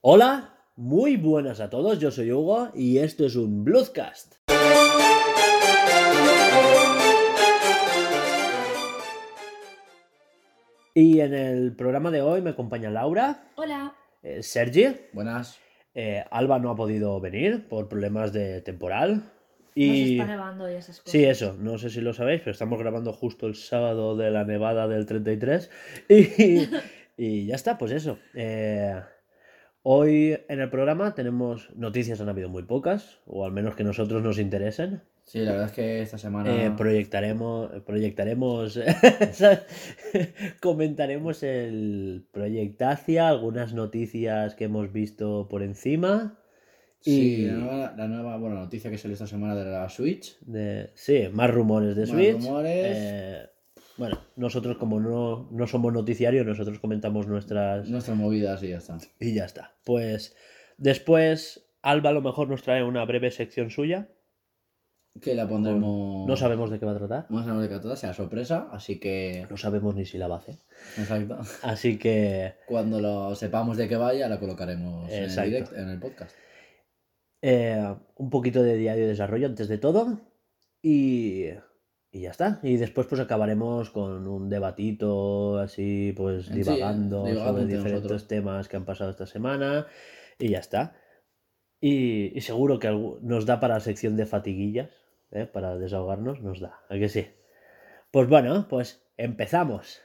Hola, muy buenas a todos, yo soy Hugo y esto es un Bloodcast. Y en el programa de hoy me acompaña Laura, Hola. eh, Sergi, Buenas. eh, Alba no ha podido venir por problemas de temporal. Nos Y está nevando y esas cosas. sí, eso, no sé si lo sabéis, pero estamos grabando justo el sábado de la nevada del 33. Y, y ya está, pues eso. eh, hoy en el programa tenemos noticias, han habido muy pocas, o al menos que nosotros nos interesen. Sí, la verdad es que esta semana. Eh, proyectaremos, proyectaremos, comentaremos el Proyectacia, algunas noticias que hemos visto por encima. sí, y- la nueva, la nueva, bueno, noticia que salió esta semana de la Switch. De, sí, más rumores de Más Switch. rumores. Eh, bueno, nosotros como no, no somos noticiario, nosotros comentamos nuestras... Nuestras movidas y ya está. Y ya está. Pues después Alba a lo mejor nos trae una breve sección suya. Que la pondremos. No sabemos de qué va a tratar. Vamos a ver que toda sea sorpresa, así que. No sabemos ni si la va a hacer. Exacto. Así que Cuando lo sepamos de qué vaya, la colocaremos en el, direct, en el podcast. eh, un poquito de diario de desarrollo antes de todo. Y, y ya está. Y después pues acabaremos con un debatito así pues Sí, divagando sobre diferentes nosotros. temas que han pasado esta semana. Y ya está. Y, y seguro que nos da para sección de fatiguillas, ¿eh? para desahogarnos, nos da. ¿A que sí? Pues bueno, pues empezamos.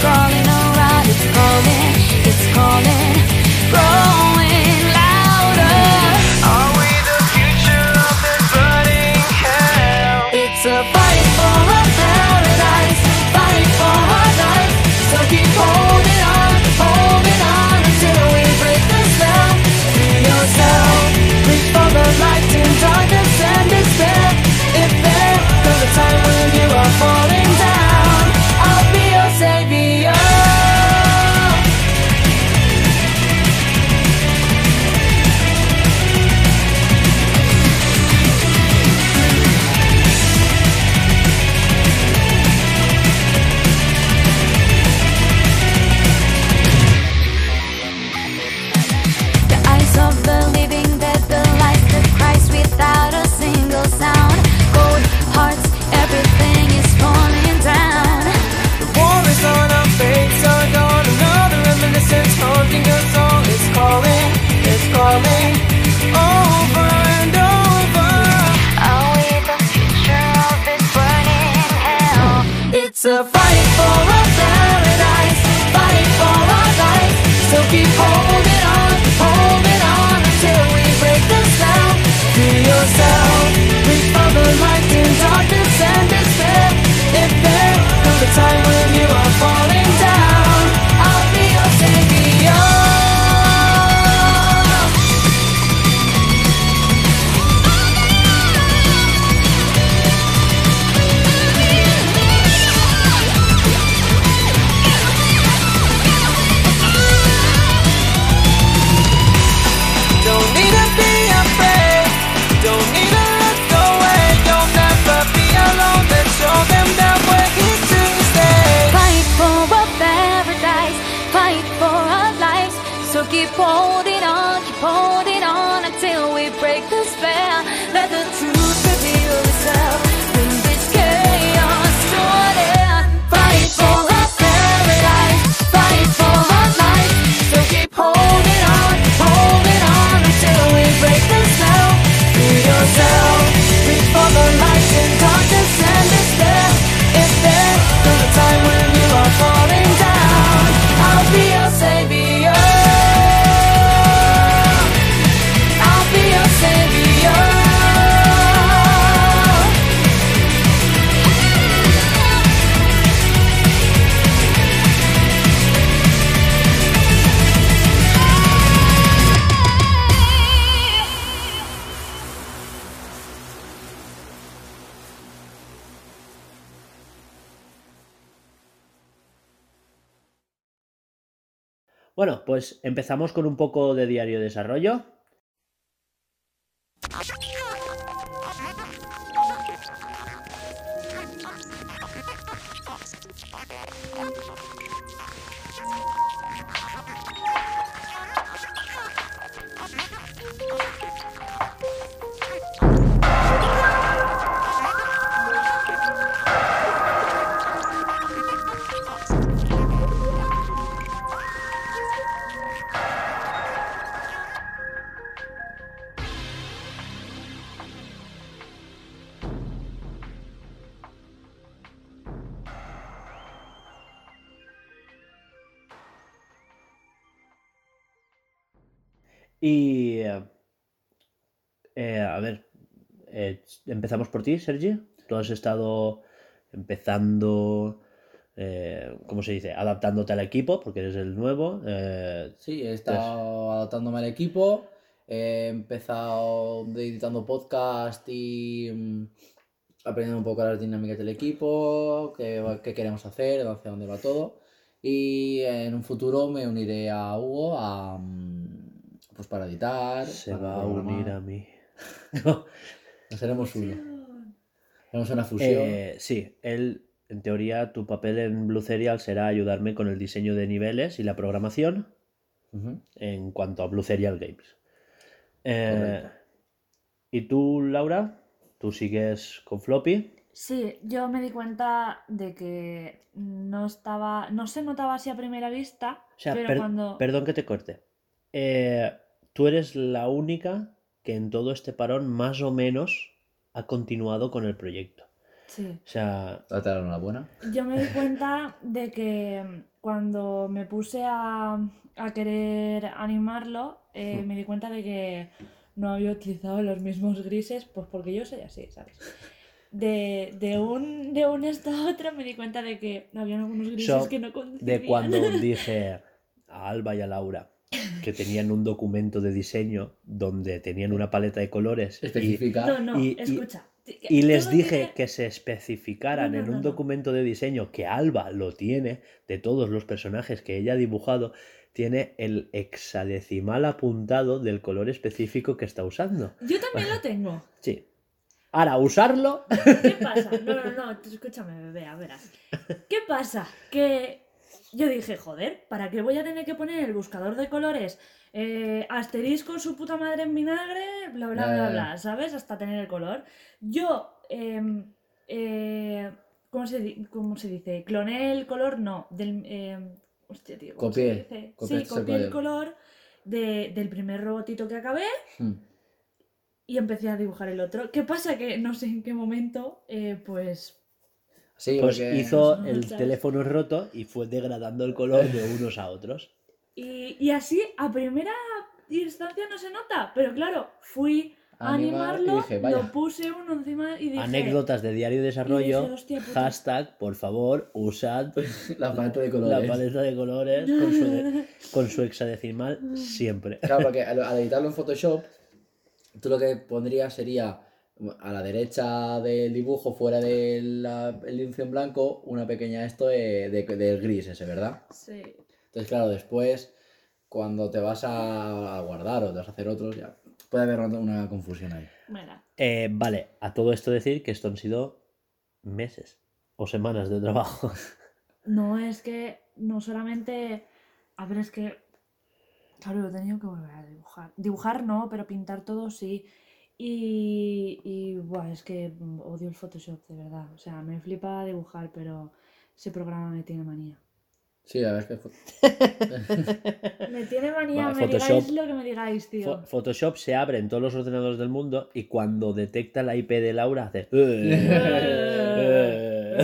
Crawling around. It's calling, it's calling, growing louder. Are we the future of this burning hell? It's a fight for all the lights and darkness. Bueno, pues empezamos con un poco de diario de desarrollo. Eh, a ver, eh, empezamos por ti, Sergi. Tú has estado empezando, eh, ¿cómo se dice? Adaptándote al equipo, porque eres el nuevo. eh, Sí, he estado adaptándome al equipo, he empezado editando podcast y mm, aprendiendo un poco las dinámicas del equipo, qué, queremos hacer, hacia dónde va todo. Y en un futuro me uniré a Hugo a, mm, pues para editar. se para va a unir a mí. Nos haremos uno. Haremos una fusión. Eh, sí, él, en teoría, tu papel en Blue Serial será ayudarme con el diseño de niveles y la programación en cuanto a Blue Serial Games. Eh. ¿Y tú, Laura? ¿Tú sigues con Floppy? Sí, yo me di cuenta de que no estaba, no se notaba así a primera vista, O sea, pero per- cuando... perdón que te corte. Eh, tú eres la única que en todo este parón más o menos ha continuado con el proyecto. Sí. O sea, Date la enhorabuena. Yo me di cuenta de que cuando me puse a, a querer animarlo, eh, Hmm. me di cuenta de que no había utilizado los mismos grises, pues porque yo soy así, ¿sabes? De, de un, de un esto a otro me di cuenta de que había algunos grises So, que no coincidían. de cuando dije a Alba y a Laura que tenían un documento de diseño donde tenían una paleta de colores y, Especifica. No, no, Y- y- escucha. y les dije tiene- que se especificaran No, no, en un no, no. documento de diseño que Alba lo tiene de todos los personajes que ella ha dibujado, tiene el hexadecimal apuntado del color específico que está usando. Yo también lo tengo. Sí. Ahora, usarlo. ¿Qué pasa? No, no, no, escúchame, bebé, a verás. ¿Qué pasa? Que yo dije, joder, ¿para qué voy a tener que poner el buscador de colores eh, asterisco su puta madre en vinagre, bla, bla, bla, bla. ¿sabes? Hasta tener el color. Yo, em, eh, ¿cómo, se, cómo se dice? Cloné el color, no, del... em, hostia, tío, ¿cómo se Copié, dice? Sí, copié el color. color de- del primer robotito que acabé Mm. y empecé a dibujar el otro. ¿Qué pasa? Que no sé en qué momento, eh, pues Sí, Pues porque- hizo No, el teléfono roto y fue degradando el color de unos a otros. Y, y así, a primera instancia no se nota, pero claro, fui a animarlo, dije, lo puse uno encima y dije... Anécdotas de diario de desarrollo. dije, "Hostia puta". Hashtag, por favor, usad La paleta de la colores. paleta de colores con su, con su hexadecimal siempre. Claro, porque al, al editarlo en Photoshop, tú lo que pondrías sería a la derecha del dibujo, fuera del la- el lienzo en blanco, una pequeña esto de, de- del gris ese, ¿verdad? Sí. Entonces, claro, después, cuando te vas a, a guardar o te vas a hacer otros, ya puede haber una, una confusión ahí. Eh, vale, a todo esto decir que esto han sido meses o semanas de trabajo. no es que no solamente... A ver, es que... Claro, lo he tenido que volver a dibujar. Dibujar no, pero pintar todo sí. Y, y buah, es que mm, odio el Photoshop, de verdad. O sea, me flipa dibujar, pero ese programa me tiene manía. Sí, es que fue- Me tiene manía, Vale, me Photoshop- digáis lo que me digáis, tío. Photoshop se abre en todos los ordenadores del mundo y cuando detecta la IP de Laura hace... Eh,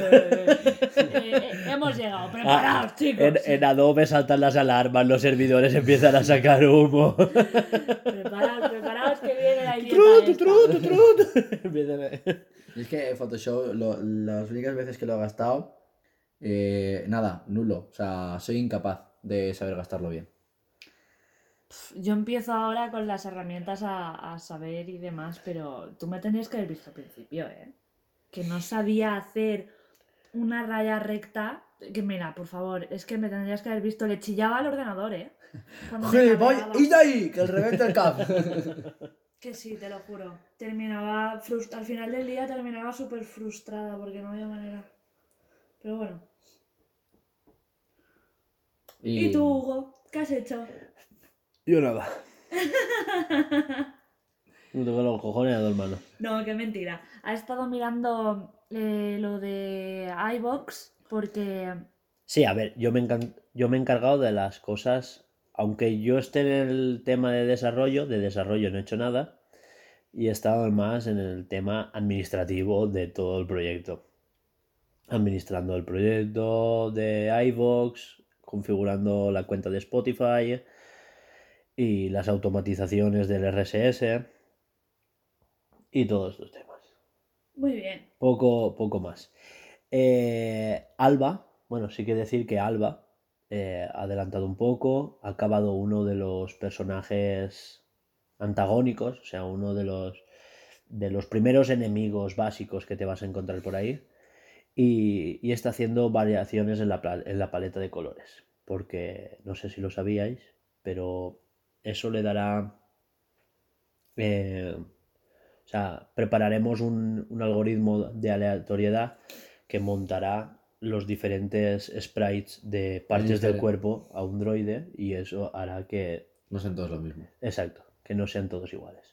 eh, hemos llegado, preparaos, Ah, chicos. en, en Adobe saltan las alarmas, los servidores empiezan a sacar humo. Preparaos, preparaos que viene la idiota Trut, esta. trut, trut. Empiezan a- Y es que Photoshop, lo- las únicas veces que lo he gastado, eh, nada, nulo. O sea, soy incapaz de saber gastarlo bien. Yo empiezo ahora con las herramientas a, a saber y demás, pero tú me tenías que haber visto al principio, ¿eh? Que no sabía hacer una raya recta. Que mira, por favor, es que me tendrías que haber visto. Le chillaba al ordenador, ¿eh? ¡Gilipollas! ¡Y de ahí! ¡Que el revente el cap! Que sí, te lo juro. Terminaba frust- al final del día terminaba súper frustrada porque no había manera. Pero bueno. ¿Y, tú, Hugo? ¿Qué has hecho? Yo nada. No tengo los cojones a dos manos. No, qué mentira. Ha estado mirando eh, lo de iBox porque. Sí, a ver, yo me, yo me he encargado de las cosas, aunque yo esté en el tema de desarrollo, de desarrollo no he hecho nada, y he estado más en el tema administrativo de todo el proyecto. Administrando el proyecto de iVoox, configurando la cuenta de Spotify y las automatizaciones del RSS y todos estos temas. Muy bien. Poco, poco más. Eh, Alba, bueno, sí que decir que Alba eh, adelantado un poco, ha acabado uno de los personajes antagónicos, o sea, uno de los de los primeros enemigos básicos que te vas a encontrar por ahí. Y, y está haciendo variaciones en la, en la paleta de colores. Porque no sé si lo sabíais, pero eso le dará. eh, o sea, prepararemos un, un algoritmo de aleatoriedad que montará los diferentes sprites de partes del cuerpo a un droide y eso hará que No son todos lo mismo. Exacto, que no sean todos iguales.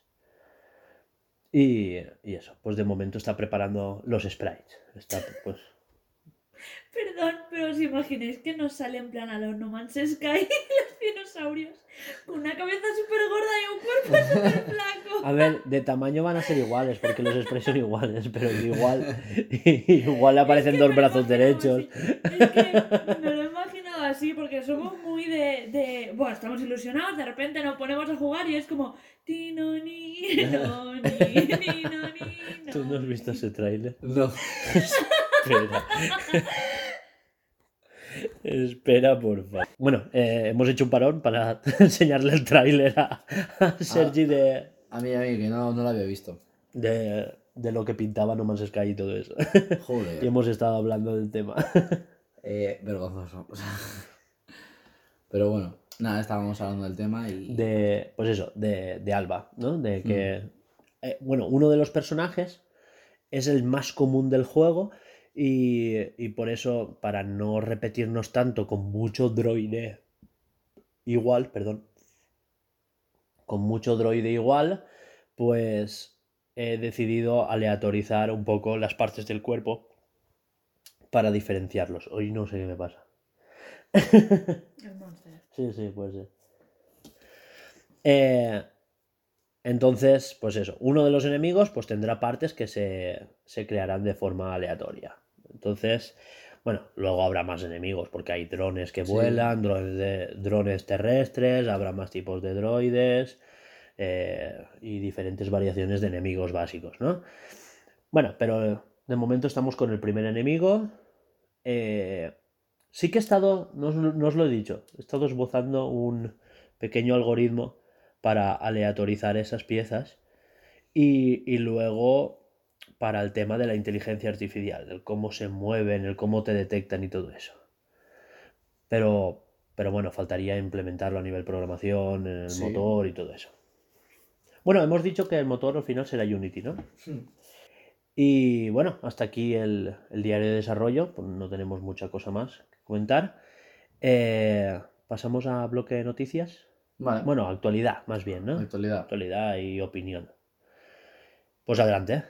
Y, y eso, pues de momento está preparando los sprites. Está, pues, Perdón, pero os imagináis que nos sale en plan a los No Man's Sky dinosaurios con una cabeza súper gorda y un cuerpo súper flaco. a ver, de tamaño van a ser iguales, porque los sprites son iguales, pero igual, igual aparecen Es que dos brazos derechos. así. Es que me lo he imaginado así porque somos muy de, de. Bueno, estamos ilusionados, de repente nos ponemos a jugar y es como. Tino, ni, no, ni, ni, no, ni, no. ¿Tú no has visto ese tráiler? No. Espera. Espera, por favor. Bueno, eh, hemos hecho un parón para enseñarle el tráiler a, a Sergi de, A mí, a mí, que no, no lo había visto. de, de lo que pintaba No Man's Sky y todo eso. Joder. y hemos estado hablando del tema. Eh, vergonzoso. Pero bueno, nada, estábamos hablando del tema y. De, pues eso, de, de Alba, ¿no? De que, eh, bueno, uno de los personajes es el más común del juego y, y por eso, para no repetirnos tanto con mucho droide igual, perdón, con mucho droide igual, pues he decidido aleatorizar un poco las partes del cuerpo para diferenciarlos. Hoy no sé qué me pasa. Sí, sí, puede ser. Eh, entonces, pues eso, uno de los enemigos pues tendrá partes que se, se crearán de forma aleatoria. Entonces, bueno, luego habrá más enemigos porque hay drones que Sí. vuelan, drones, de- drones terrestres, habrá más tipos de droides eh, y diferentes variaciones de enemigos básicos, ¿no? Bueno, pero de momento estamos con el primer enemigo. Eh, sí que he estado, no os, no os lo he dicho, he estado esbozando un pequeño algoritmo para aleatorizar esas piezas y, y luego para el tema de la inteligencia artificial, el cómo se mueven, el cómo te detectan y todo eso. Pero, pero bueno, faltaría implementarlo a nivel programación, en el Sí. motor y todo eso. Bueno, hemos dicho que el motor al final será Unity, ¿no? Y bueno, hasta aquí el, el diario de desarrollo, pues no tenemos mucha cosa más que comentar. Eh, Pasamos a bloque de noticias. Vale. Bueno, actualidad, más bien, ¿no? Actualidad. Actualidad y opinión. Pues adelante.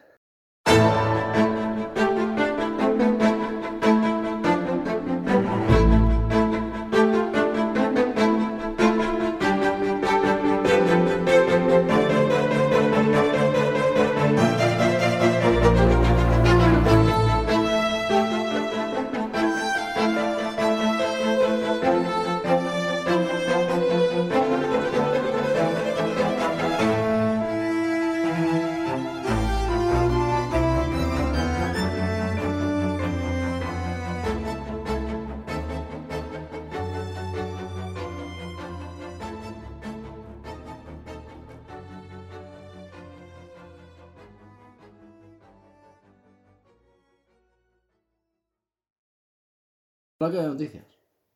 Bloque de noticias.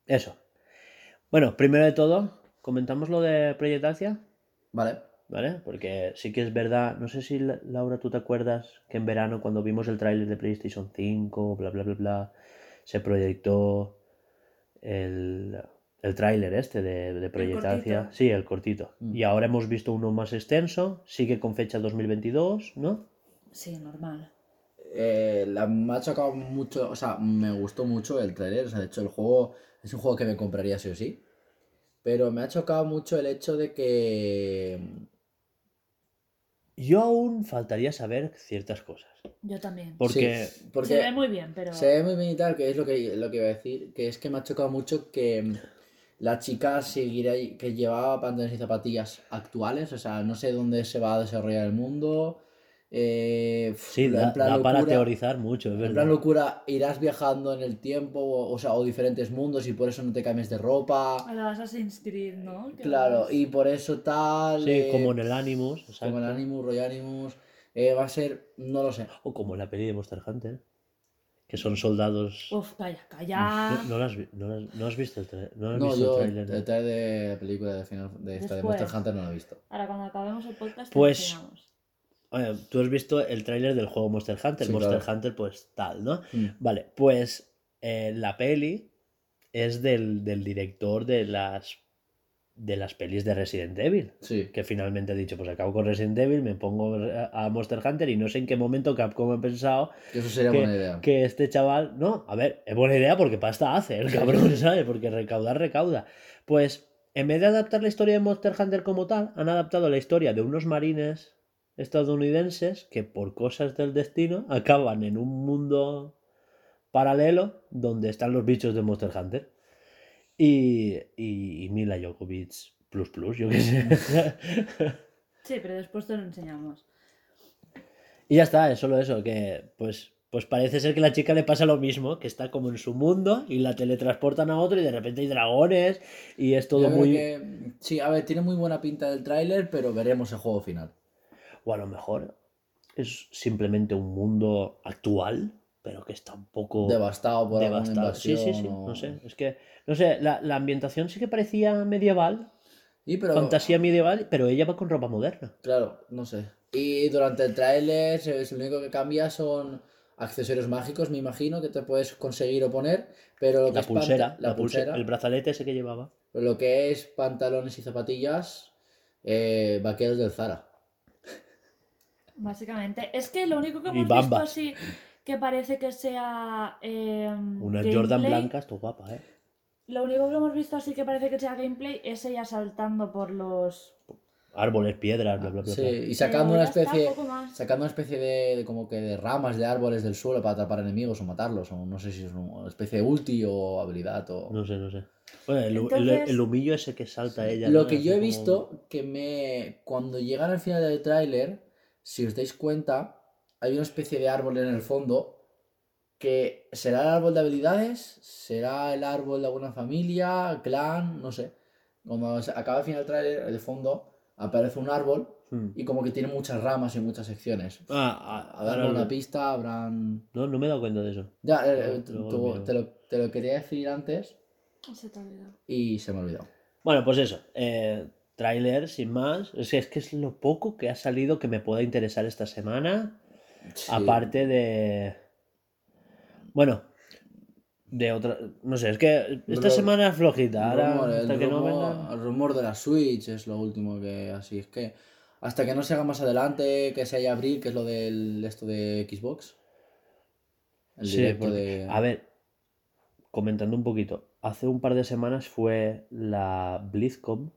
Eso. Bueno, primero de todo, comentamos lo de Project Asia, Vale. ¿vale? Porque sí que es verdad, no sé si La- Laura tú te acuerdas que en verano cuando vimos el tráiler de PlayStation 5, bla bla bla bla, se proyectó el, el tráiler este de, de. Asia. Sí, el cortito. Mm. Y ahora hemos visto uno más extenso, sigue con fecha 2022, ¿no? Sí, normal. Eh, la, me ha chocado mucho, o sea, me gustó mucho el trailer, o sea, de hecho el juego es un juego que me compraría sí o sí, pero me ha chocado mucho el hecho de que... Yo aún faltaría saber ciertas cosas. Yo también. Porque Sí, porque Se ve muy bien, pero. se ve muy bien y tal, que es lo que, lo que iba a decir, que es que me ha chocado mucho que la chica seguirá, que llevaba pantalones y zapatillas actuales, o sea, no sé dónde se va a desarrollar el mundo. Eh, sí, en da, plan da para locura. teorizar mucho, es En verdad. plan locura, irás viajando en el tiempo, o, o sea, o diferentes mundos y por eso no te cambies de ropa. A la Assassin's Creed, ¿no? Claro, y por eso tal. Sí, eh, como en el Animus, como en exacto. Animus, Roy Animus. eh, va a ser, no lo sé. O como en la peli de Monster Hunter, que son soldados. Uf, calla, No, calla. no lo has, no has- no has visto el, tra- no has No, visto yo el el tráiler, ¿no? trailer de la película de, final, de, esta, de Monster Después. Hunter no lo he visto. Ahora, cuando acabemos el podcast, Pues-. Tú has visto el tráiler del juego Monster Hunter, Sí, Monster claro. Hunter pues tal, ¿no? Mm. Vale, pues eh, la peli es del, del director de las de las pelis de Resident Evil. Sí. Que finalmente ha dicho, pues acabo con Resident Evil, me pongo a a Monster Hunter y no sé en qué momento Capcom ha pensado Que eso sería que, buena idea. que este chaval, no, a ver, es buena idea porque pasta hace el cabrón, ¿sabes? Porque recaudar recauda. Pues en vez de adaptar la historia de Monster Hunter como tal, han adaptado la historia de unos marines estadounidenses que por cosas del destino acaban en un mundo paralelo donde están los bichos de Monster Hunter. Y, y, y Mila Jokovic plus plus, yo qué sé. Sí, pero después te lo enseñamos. Y ya está, es solo eso, que pues, pues parece ser que a la chica le pasa lo mismo, que está como en su mundo y la teletransportan a otro y de repente hay dragones y es todo Yo creo muy... que- sí, a ver, tiene muy buena pinta del tráiler, pero veremos el juego final. O a lo mejor es simplemente un mundo actual, pero que está un poco Devastado por alguna devastado. Sí, sí, sí, o- no sé, es que, no sé, la, la ambientación sí que parecía medieval, Sí, pero... fantasía medieval, pero ella va con ropa moderna. Claro, no sé. Y durante el tráiler lo único que cambia son accesorios mágicos, me imagino, que te puedes conseguir o poner, pero lo que La es pulsera, panta- la pulsera, el brazalete ese que llevaba. lo que es pantalones y zapatillas, eh, vaqueros del Zara. Básicamente. Es que lo único que hemos visto así que parece que sea. eh, Una Jordan gameplay, blanca, esto guapa, ¿eh? Lo único que hemos visto así que parece que sea gameplay es ella saltando por los. Árboles, piedras, bla, bla, bla. Sí, bla. y sacando una especie, sacando una especie de, de como que de ramas de árboles del suelo para atrapar enemigos o matarlos, o no sé si es una especie de ulti o habilidad o... No sé, no sé. Bueno, el, el- Entonces- el humillo ese que salta ella. Lo ¿no? que yo he como- visto, que me. Cuando llegan al final del tráiler, si os dais cuenta, hay una especie de árbol en el fondo. Que será el árbol de habilidades, será el árbol de alguna familia, clan, no sé. Cuando se acaba el final del tráiler, el fondo aparece un árbol Hmm. y como que tiene muchas ramas y muchas secciones. Ah, ah, A darle ahora una pista, habrán. No, no me he dado cuenta de eso. Ya, eh, eh, te, luego te- lo te lo, te lo quería decir antes Se te ha olvidado. y se me olvidó. Bueno, pues eso. Eh, tráiler, sin más. Es que, es que es lo poco que ha salido que me pueda interesar esta semana. Sí. Aparte de. Bueno, de otra. No sé, es que esta semana es flojita. Ahora, Rumor, hasta que no vengan. el rumor de la Switch es lo último que así es que hasta que no se haga más adelante que se haya abril que es lo del esto de Xbox el Sí, directo porque- de A ver, comentando un poquito. Hace un par de semanas fue la BlizzCon.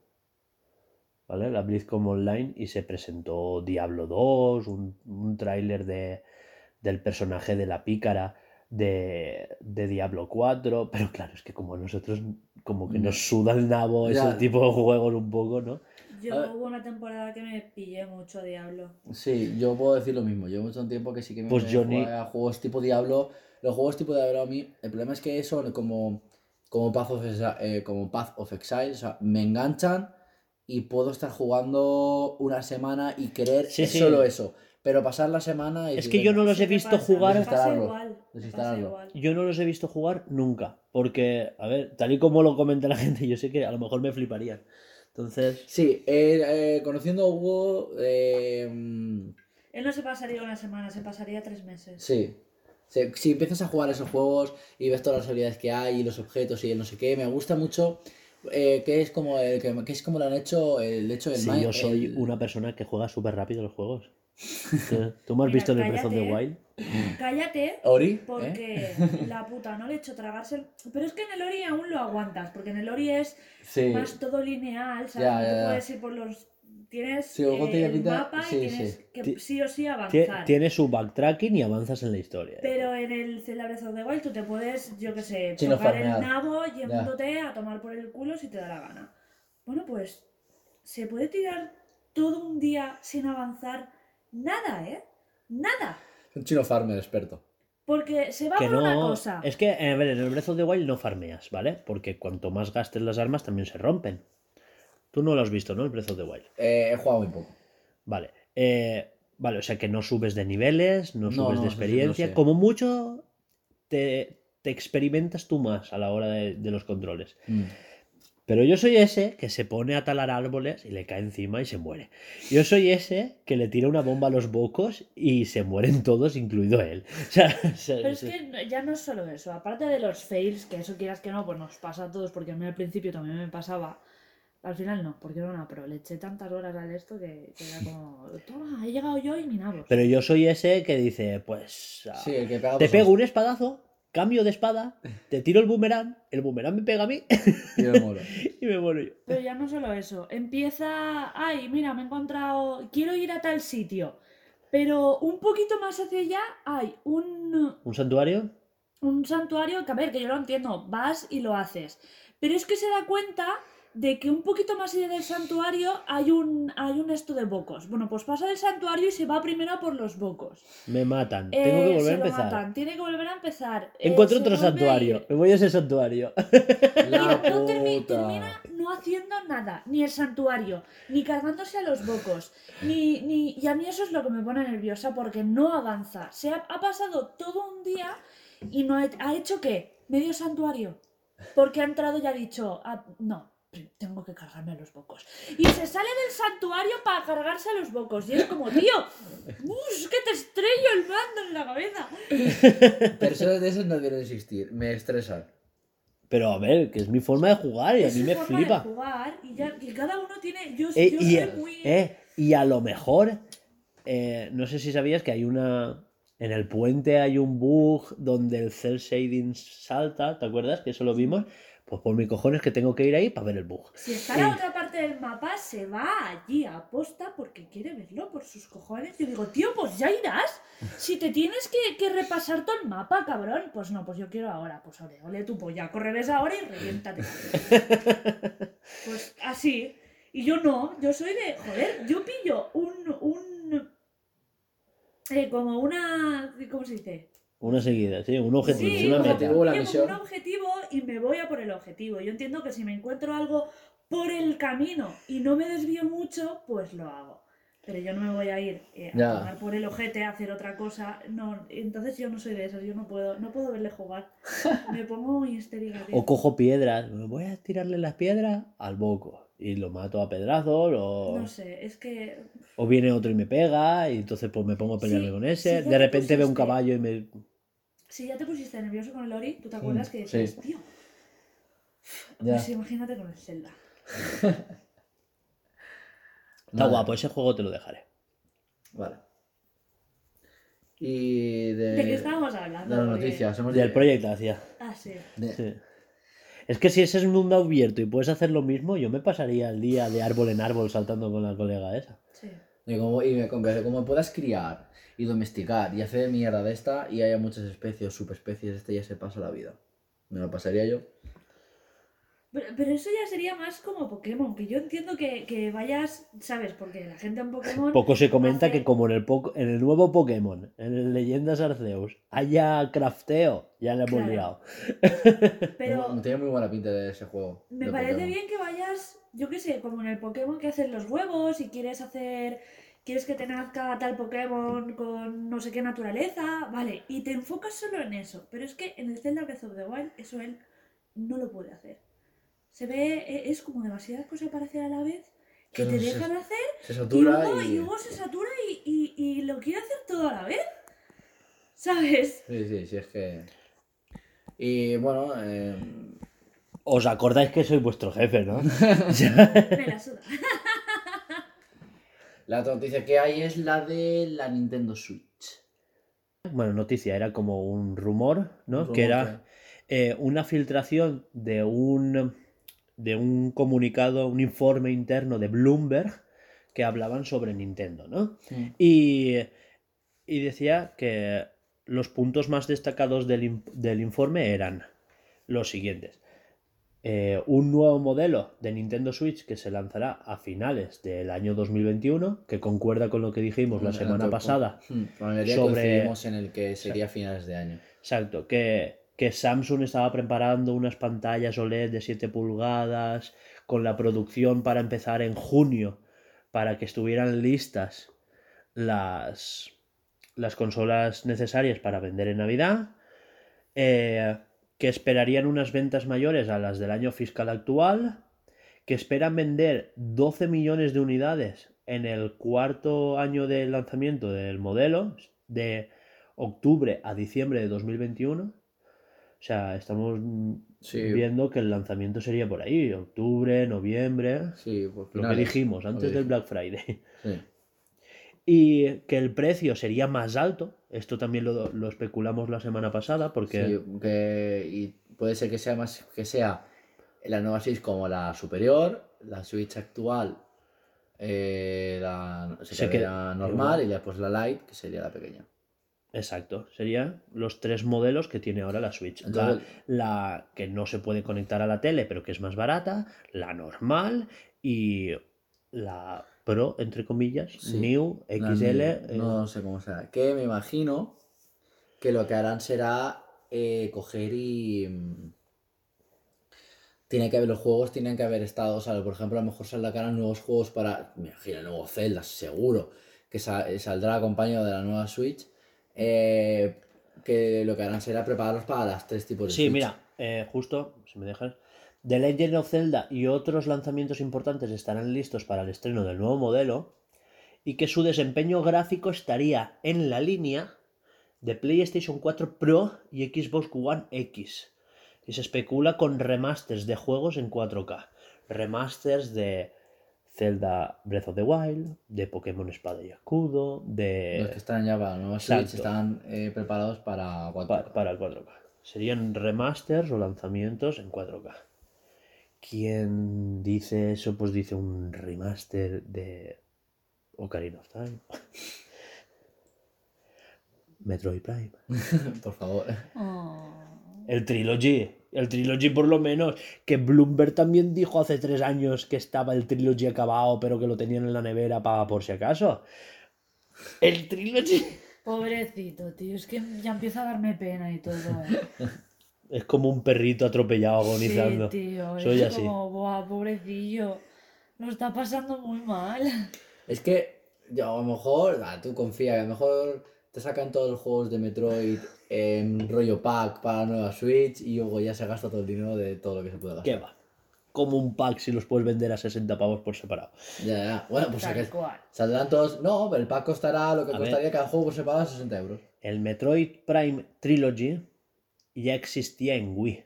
¿Vale? La BlizzCon Online y se presentó Diablo 2, un, un tráiler de, del personaje de la pícara de, de Diablo 4, pero claro, es que como a nosotros como que No. nos suda el nabo Ya. ese tipo de juegos un poco, ¿no? Yo A ver. hubo una temporada que me pillé mucho Diablo. sí yo puedo decir lo mismo yo mucho tiempo que sí que me Pues a juegos tipo Diablo los juegos tipo Diablo a mí el problema es que son como como Path of, eh, como Path of Exile o sea me enganchan y puedo estar jugando una semana y querer Sí, solo eso Pero pasar la semana y Es decir, que yo "Venga, no los he visto pasa, jugar. Desinstalarlo, igual, desinstalarlo. Yo no los he visto jugar nunca. Porque, a ver, tal y como lo comenta la gente, yo sé que a lo mejor me fliparían. Entonces, Sí, eh, eh, conociendo a Hugo, eh, Él no se pasaría una semana, se pasaría tres meses. sí. Sí, Si empiezas a jugar esos juegos y ves todas las habilidades que hay y los objetos y el no sé qué, me gusta mucho eh, que es como el, que, que es como lo han hecho el hecho del si Min- yo soy el- una persona que juega súper rápido los juegos. ¿Tú- ¿Tú me has Mira, visto en el Breath of the cállate. Wild? Cállate, Ori, ¿eh? porque la puta no le he hecho tragarse. el- Pero es que en el Ori aún lo aguantas, porque en el Ori es Sí. más todo lineal, ¿sabes? Ya, No ya, te ya. puedes ir por los. Tienes Sí, eh, el mapa sí, y tienes sí. que sí o sí avanzar. Tiene su backtracking y avanzas en la historia. Pero en el Zelda the Wild tú te puedes, yo qué sé, Sí, no tocar el nabo yéndote a tomar por el culo si te da la gana. Bueno, pues se puede tirar todo un día sin avanzar nada, ¿eh? Nada. Un chino farmer experto. Porque se va que por una no. cosa. Es que, a ver, en el Breath of the Wild no farmeas, ¿vale? Porque cuanto más gastes las armas también se rompen. Tú no lo has visto, ¿no? El Breath of the Wild. Eh, he jugado muy poco. Vale. Eh, vale, o sea que no subes de niveles, no No, subes no, de experiencia. sé. Como mucho te, te experimentas tú más a la hora de, de los controles. Mm. Pero yo soy ese que se pone a talar árboles y le cae encima y se muere. Yo soy ese que le tira una bomba a los bocos y se mueren todos, incluido él. O sea, o sea, Pero es que ya no es solo eso, aparte de los fails, que eso quieras que no, pues nos pasa a todos, porque a mí al principio también me pasaba. Al final no, porque era una pro, le eché tantas horas al esto que, que era como, toma, he llegado yo y mi nabo. Pero yo soy ese que dice, pues... ah, Sí, el que pega te pego un espadazo, cambio de espada, te tiro el boomerang, el boomerang me pega a mí y me muero. y me muero yo. Pero ya no solo eso, empieza, ay, mira, me he encontrado, quiero ir a tal sitio, pero un poquito más hacia allá hay un, ¿Un santuario? un santuario que, a ver, que yo lo entiendo, vas y lo haces, pero es que se da cuenta de que un poquito más allá del santuario hay un, hay un esto de bocos. Bueno, pues pasa del santuario y se va primero por los bocos. Me matan. Eh, Tengo que volver se a lo empezar. matan, tiene que volver a empezar. eh, Encuentro otro santuario. Me voy a ese santuario. La Y no termi- termina no haciendo nada, ni el santuario, ni cargándose a los bocos, ni, ni... Y a mí eso es lo que me pone nerviosa porque no avanza. Se ha, ha pasado todo un día y no ha, ha hecho qué? Medio santuario. Porque ha entrado y ha dicho, ah, no, tengo que cargarme a los bocos. Y se sale del santuario para cargarse a los bocos. Y es como, tío, ¡us, que te estrello el mando en la cabeza! Personas de esas no deben existir. Me estresan. Pero a ver, que es mi forma de jugar y a Es mí su me forma flipa. de jugar y, ya, y cada uno tiene... Yo, Eh, yo y, soy muy... eh, y a lo mejor, eh, no sé si sabías que hay una. En el puente hay un bug donde el cel shading salta, ¿te acuerdas? Que eso lo vimos. Pues por mi cojones que tengo que ir ahí para ver el bug. Si está en la otra parte del mapa, se va allí a posta porque quiere verlo por sus cojones. Yo digo, tío, pues ya irás. Si te tienes que, que repasar todo el mapa, cabrón. Pues no, pues yo quiero ahora. Pues ole, ole tu polla. Correres ahora y reviéntate. Pues así. Y yo no, yo soy de. Joder, yo pillo un. un eh, como una. ¿Cómo se dice? Una seguida, sí, un objetivo, Sí, una meta. misión. un objetivo y me voy a por el objetivo. Yo entiendo que si me encuentro algo por el camino y no me desvío mucho, pues lo hago. Pero yo no me voy a ir eh, a Ya. tomar por el ojete a hacer otra cosa. No, entonces yo no soy de esas, yo no puedo, no puedo verle jugar. Me pongo muy histérica. tío. O cojo piedras, voy a tirarle las piedras al boco y lo mato a pedrazos o, No sé, es que o viene otro y me pega y entonces pues me pongo a pelearme Sí, con ese. de te repente veo un caballo y me... si ya te pusiste nervioso con el Ori, ¿tú te acuerdas que sí. decías, tío? Ya. Pues imagínate con el Zelda. Está guapo, ese juego te lo dejaré. Vale. Y de. ¿De qué estábamos De hablando? las Porque- noticias. Hemos Del de- Project Asia. Ah, sí. de- Sí. Es que si ese es un mundo abierto y puedes hacer lo mismo, yo me pasaría el día de árbol en árbol saltando con la colega esa. Sí. De cómo- y me, como, como puedas criar y domesticar y hacer mierda de esta y haya muchas especies subespecies, este ya se pasa la vida. Me lo pasaría yo. Pero, pero eso ya sería más como Pokémon, que yo entiendo que, que vayas, ¿sabes? Porque la gente en Pokémon... Poco se comenta hace- que como en el, poco- en el nuevo Pokémon, en el Leyendas Arceus, haya crafteo, ya le hemos Claro. liado. Pero Tiene muy buena pinta de ese juego. me parece Pokémon. bien que vayas, yo qué sé, como en el Pokémon que haces los huevos y quieres hacer quieres que te nazca tal Pokémon con no sé qué naturaleza, vale, y te enfocas solo en eso. Pero es que en el Zelda Breath of the Wild eso él no lo puede hacer. Se ve, e- es como demasiadas cosas para hacer a la vez que te se- dejan hacer Se y satura luego, y... y luego se satura y, y- y lo quiere hacer todo a la vez. ¿Sabes? Sí, sí, sí, es que... Y bueno, eh, Os acordáis que soy vuestro jefe, ¿no? Me la suda. la otra noticia que hay es la de la Nintendo Switch. bueno, noticia, era como un rumor, ¿no? Un que era eh, una filtración de un, de un comunicado, un informe interno de Bloomberg que hablaban sobre Nintendo, ¿no? que- Y, y decía que los puntos más destacados del, del informe eran los siguientes. Eh, un nuevo modelo de Nintendo Switch que se lanzará a finales del año 2021, que concuerda con lo que dijimos la Mm, semana pasada. mm, mayoría sobre- en el que sería finales de año. Exacto, que, que Samsung estaba preparando unas pantallas OLED de 7 pulgadas con la producción para empezar en junio, para que estuvieran listas las, las consolas necesarias para vender en Navidad, eh, que esperarían unas ventas mayores a las del año fiscal actual, que esperan vender 12 millones de unidades en el cuarto año de lanzamiento del modelo, de octubre a diciembre de 2021. O sea, estamos mm, Sí. viendo que el lanzamiento sería por ahí, octubre, noviembre, Sí, por lo que dijimos antes del. Black Friday. Sí. Y que el precio sería más alto, esto también lo, lo especulamos la semana pasada, porque Sí, que- y puede ser que sea más que sea la nueva Switch como la superior, la Switch actual eh, la, Se sería queda normal igual. y después la Lite, que sería la pequeña. Exacto, serían los tres modelos que tiene ahora la Switch. La, Entonces- la que no se puede conectar a la tele, pero que es más barata, la normal y la Pro, entre comillas, Sí, New, XL. New, eh, No sé cómo será. Que me imagino que lo que harán será eh, coger y. mm, Tiene que haber los juegos, tienen que haber estado, o sea, por ejemplo, a lo mejor sacarán nuevos juegos para, me imagino, el nuevo Zelda, seguro, que sa- saldrá acompañado de la nueva Switch, eh, que lo que harán será prepararlos para las tres tipos de Sí, Switch. mira, eh, justo, si me dejas. The Legend of Zelda y otros lanzamientos importantes estarán listos para el estreno del nuevo modelo y que su desempeño gráfico estaría en la línea de PlayStation 4 Pro y Xbox One X. Y se especula con remasters de juegos en 4K. Remasters de Zelda Breath of the Wild, de Pokémon Espada y Escudo, de... Los que están ya para nueva Switch están eh, preparados para 4K. Pa- para el 4K. Serían remasters o lanzamientos en 4K. Quien dice eso, pues dice un remaster de Ocarina of Time. Metroid Prime. Por favor. Oh. El Trilogy. El Trilogy por lo menos. Que Bloomberg también dijo hace tres años que estaba el Trilogy acabado, pero que lo tenían en la nevera para por si acaso. El Trilogy. Pobrecito, tío, es que ya empieza a darme pena y todo. ¿eh? Es como un perrito atropellado agonizando. Sí, tío, Soy es así. como, buah, pobrecillo. Lo está pasando muy mal. Es que, yo, a lo mejor, ah, tú confía, que a lo mejor te sacan todos los juegos de Metroid en rollo pack para la nueva Switch y luego ya se gasta todo el dinero de todo lo que se puede gastar. ¿Qué va? Como un pack si los puedes vender a 60 pavos por separado. Ya, ya. Bueno, pues Tal saques- cual. saldrán todos. No, pero el pack costará lo que A costaría ver. cada juego por separado a 60 euros. El Metroid Prime Trilogy ya existía en Wii.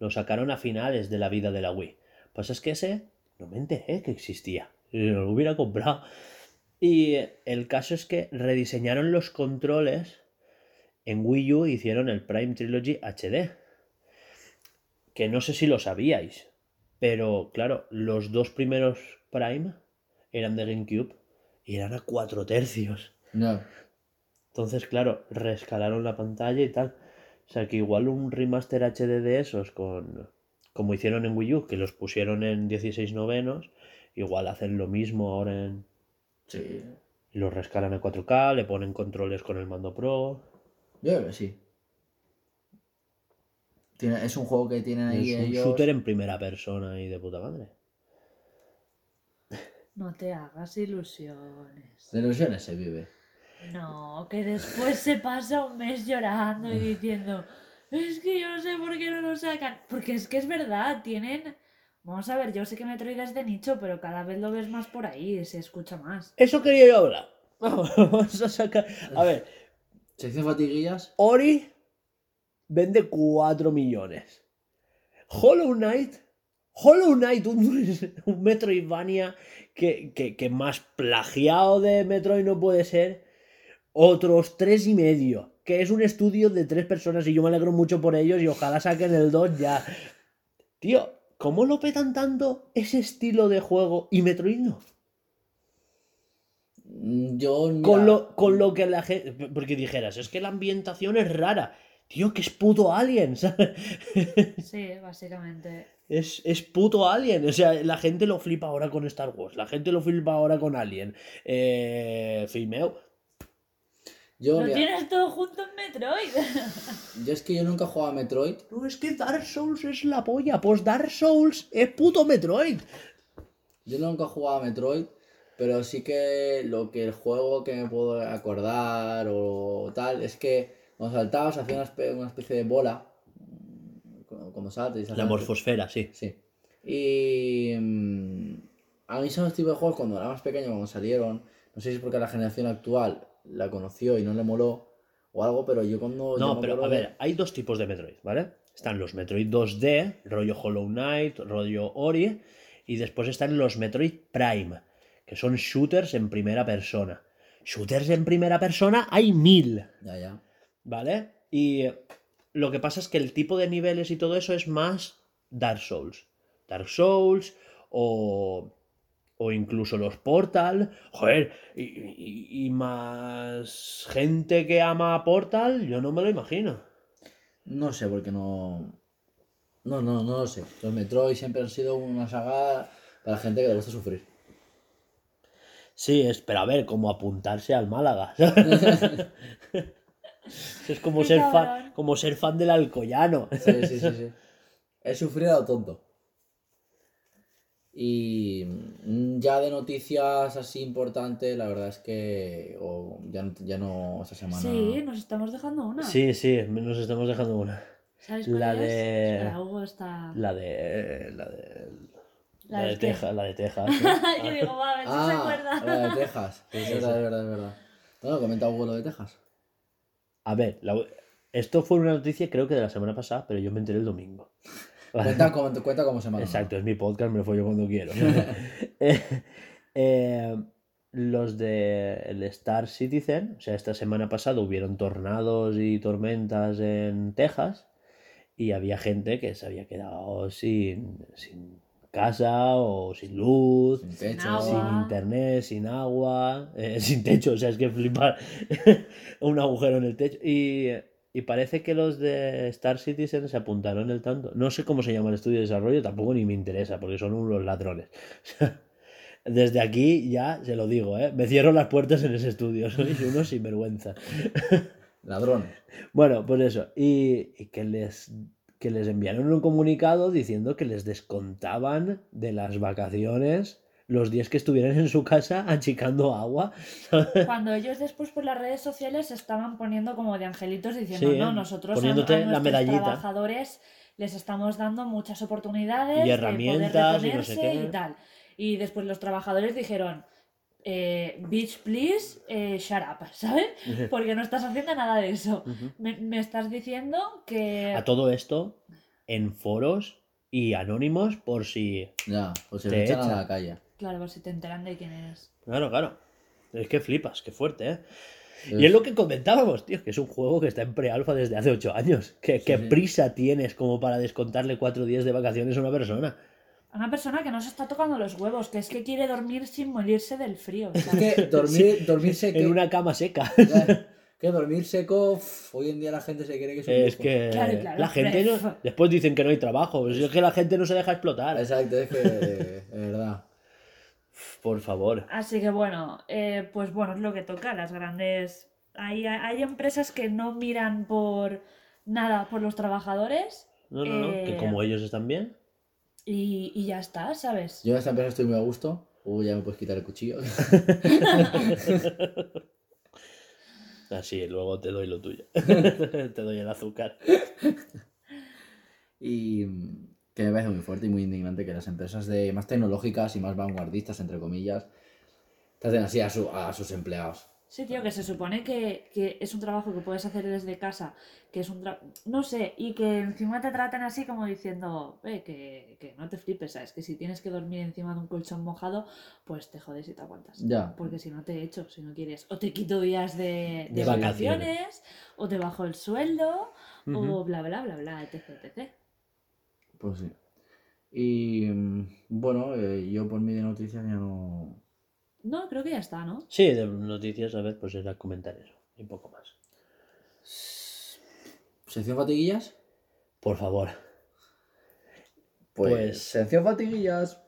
Lo sacaron a finales de la vida de la Wii. Pues es que ese no me enteré que existía. Lo hubiera comprado. Y el caso es que rediseñaron los controles en Wii U hicieron el Prime Trilogy HD. Que no sé si lo sabíais. Pero claro, los dos primeros Prime eran de GameCube y eran a 4 tercios. No. Entonces, claro, rescalaron la pantalla y tal. O sea que igual un remaster HD de esos con como hicieron en Wii U, que los pusieron en 16 novenos, igual hacen lo mismo ahora en Sí. los rescalan a 4K, le ponen controles con el mando Pro. Yo creo que sí. Tiene- es un juego que tienen ahí Es un ellos. shooter en primera persona y de puta madre. No te hagas ilusiones. De ilusiones se vive. No, que después se pasa un mes llorando y diciendo, es que yo no sé por qué no lo sacan. Porque es que es verdad, tienen... Vamos a ver, yo sé que Metroid es de nicho, pero cada vez lo ves más por ahí, se escucha más. Eso quería yo hablar. Vamos a sacar. A ver, Sección fatiguillas. Ori vende 4 millones. Hollow Knight. Hollow Knight, un, un Metroidvania que, que, que más plagiado de Metroid no puede ser. Otros tres y medio. Que es un estudio de tres personas y yo me alegro mucho por ellos y ojalá saquen el 2 ya. Tío, ¿cómo lo petan tanto ese estilo de juego y Metroid no? Mm, Yo. mira, Con lo, con lo que la gente. Porque dijeras, es que la ambientación es rara. Tío, que es puto alien, ¿sabes? Sí, básicamente. Es, es puto alien. O sea, la gente lo flipa ahora con Star Wars. La gente lo flipa ahora con Alien. Eh. Filmeo. Yo, Lo mira, tienes todo junto en Metroid. yo es que yo nunca he jugado a Metroid. No, es que Dark Souls es la polla. Pues Dark Souls es puto Metroid. Yo nunca he jugado a Metroid, pero sí que lo que el juego que me puedo acordar o tal es que cuando saltabas hacía una, espe- una especie de bola. saltas y La morfosfera, sí. Sí. Y. mm, a mí son los tipos de juegos cuando era más pequeño, cuando salieron. No sé si es porque la generación actual la conoció y no le moló o algo, pero yo cuando. yo No, me pero a de- ver, hay dos tipos de Metroid, ¿vale? Están los Metroid 2D, rollo Hollow Knight, rollo Ori, y después están los Metroid Prime, que son shooters en primera persona. Shooters en primera persona hay mil, Ya, ya. ¿vale? Y lo que pasa es que el tipo de niveles y todo eso es más Dark Souls. Dark Souls o, o incluso los Portal. Joder, y, y- y más gente que ama Portal, yo no me lo imagino. No sé, porque no. No, no, no lo sé. Los Metroid siempre han sido una saga para gente que le gusta sufrir. Sí, es, pero a ver, como apuntarse al Málaga. es como ser, fan, como ser fan del Alcoyano. Sí, sí, sí, sí. He sufrido a lo tonto. Y mm, ya de noticias así importantes, la verdad es que o ya, no- ya no esta semana. Sí, nos estamos dejando una. Sí, sí, nos estamos dejando una. ¿Sabes cuál La es? de- Espera, Hugo está... La de. La de. ¿La La, de? Texas, la de Texas. sí. Yo digo, va, a ver si se Ah, acuerda. la de Texas. Sí, es verdad, es verdad, es verdad. Bueno, comenta Hugo lo de Texas. A ver, la- esto fue una noticia creo que de la semana pasada, pero yo me enteré el domingo. Cuenta cómo, cuenta cómo se llama. Exacto, es mi podcast, me lo follo cuando quiero. Eh, eh, los de el Star Citizen, o sea, esta semana pasada hubieron tornados y tormentas en Texas y había gente que se había quedado sin, sin casa o sin luz. Sin techo. agua. Sin internet, sin agua, eh, sin techo, o sea, es que flipar un agujero en el techo. Y, y parece que los de Star Citizen se apuntaron el tanto. No sé cómo se llama el estudio de desarrollo, tampoco ni me interesa, porque son unos ladrones. Desde aquí ya se lo digo, ¿eh? me cierro las puertas en ese estudio, sois unos sinvergüenza. Ladrones. Bueno, pues eso. Y, y que les que les enviaron un comunicado diciendo que les descontaban de las vacaciones los días que estuvieran en su casa achicando agua. Cuando ellos después por las redes sociales estaban poniendo como de angelitos diciendo, Sí, no, nosotros poniéndote a, nuestros trabajadores les estamos dando muchas oportunidades Y de herramientas poder y no sé qué. y tal. Y después los trabajadores dijeron, eh, bitch, please, eh, shut up, ¿sabes? Porque no estás haciendo nada de eso. Me, me estás diciendo que... A todo esto en foros y anónimos por si... Ya, pues se Te echan echan. a la calle. Claro, por si te enteran de quién eres. Claro, claro. Es que flipas, qué fuerte, ¿eh? Y es lo que comentábamos, tío, que es un juego que está en pre-alfa desde hace ocho años. ¿Qué, qué sí. prisa tienes como para descontarle cuatro días de vacaciones a una persona? A Una persona que no se está tocando los huevos, que es que quiere dormir sin morirse del frío. Es que dormir, dormir seco. En una cama seca. Que dormir seco, hoy en día la gente se cree que es un Es lujo. que Claro, claro, la gente no... Después dicen que no hay trabajo. Es que la gente no se deja explotar. Exacto, es que. De verdad. Por favor. Así que bueno, eh, pues bueno, es lo que toca. Las grandes. Hay, hay empresas que no miran por nada por los trabajadores No, no, no. Que Eh, como ellos están bien. Y, y ya está, ¿sabes? Yo en esta empresa estoy muy a gusto. Uy, ya me puedes quitar el cuchillo. Así, luego te doy lo tuyo. te doy el azúcar. Y que me parece muy fuerte y muy indignante que las empresas de más tecnológicas y más vanguardistas, entre comillas, traten así a, su- a sus empleados. Sí, tío, que se supone que, que es un trabajo que puedes hacer desde casa, que es un tra- no sé, y que encima te traten así como diciendo, eh, que, que no te flipes, ¿sabes? Que si tienes que dormir encima de un colchón mojado, pues te jodes y te aguantas. Ya. Porque si no te echo, si no quieres, o te quito días de, De de vacaciones. vacaciones, o te bajo el sueldo, o bla, bla, bla, bla, etc, etc. Pues sí. Y mm, bueno, eh, yo por mí de noticias ya no. No, creo que ya está, ¿no? Sí, de noticias, a ver, pues era comentar eso. Y un poco más. ¿Sección fatiguillas? Por favor. Pues, Pues- sección fatiguillas.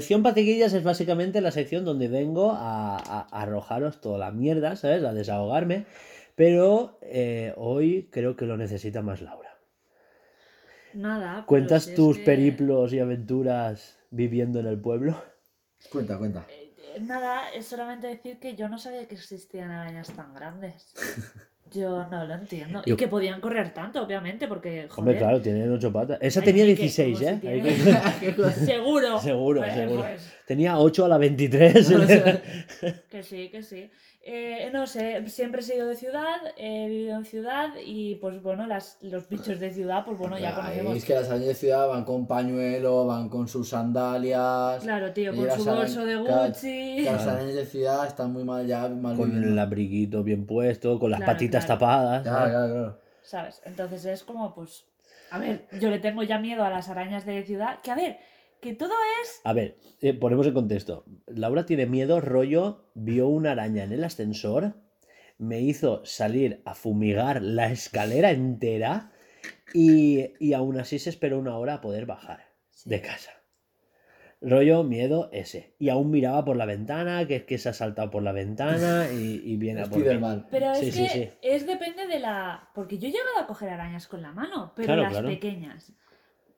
Sección Patequillas es básicamente la sección donde vengo a, a- a arrojaros toda la mierda, ¿sabes? A desahogarme. Pero eh, hoy creo que lo necesita más Laura. Nada. ¿Cuentas si tus que- periplos y aventuras viviendo en el pueblo? Cuenta, cuenta. Eh, Nada, es solamente decir que yo no sabía que existían arañas tan grandes. Yo no lo entiendo. Yo- Y que podían correr tanto, obviamente, porque. Joder, Hombre, claro, tienen ocho patas. Esa tenía que- como 16, si ¿eh? tiene- Hay que- Seguro. Seguro, Pues, seguro. pues, Tenía 8 a la 23. que sí, que sí. Eh, no sé, siempre he sido de ciudad, he vivido en ciudad y pues bueno, las, los bichos de ciudad, pues bueno, ya Ay, conocemos. es que las arañas de ciudad van con pañuelo, van con sus sandalias. Claro, tío, con su bolso de Gucci. que Las arañas de ciudad están muy mal ya, mal con viviendo. el abriguito bien puesto, con las Claro, patitas claro. tapadas. Claro, ¿sabes? claro, claro. ¿Sabes? Entonces es como, pues. A ver, yo le tengo ya miedo a las arañas de ciudad. Que a ver, que todo es. A ver, eh, ponemos en contexto. Laura tiene miedo, rollo, vio una araña en el ascensor, me hizo salir a fumigar la escalera entera y, y aún así se esperó una hora a poder bajar de casa. Rollo, miedo ese. Y aún miraba por la ventana, que es que se ha saltado por la ventana y, y viene a por mí. Spiderman. Pero Sí, es sí, que sí. es depende de la. Porque yo he llegado a coger arañas con la mano, pero Claro, las claro. pequeñas.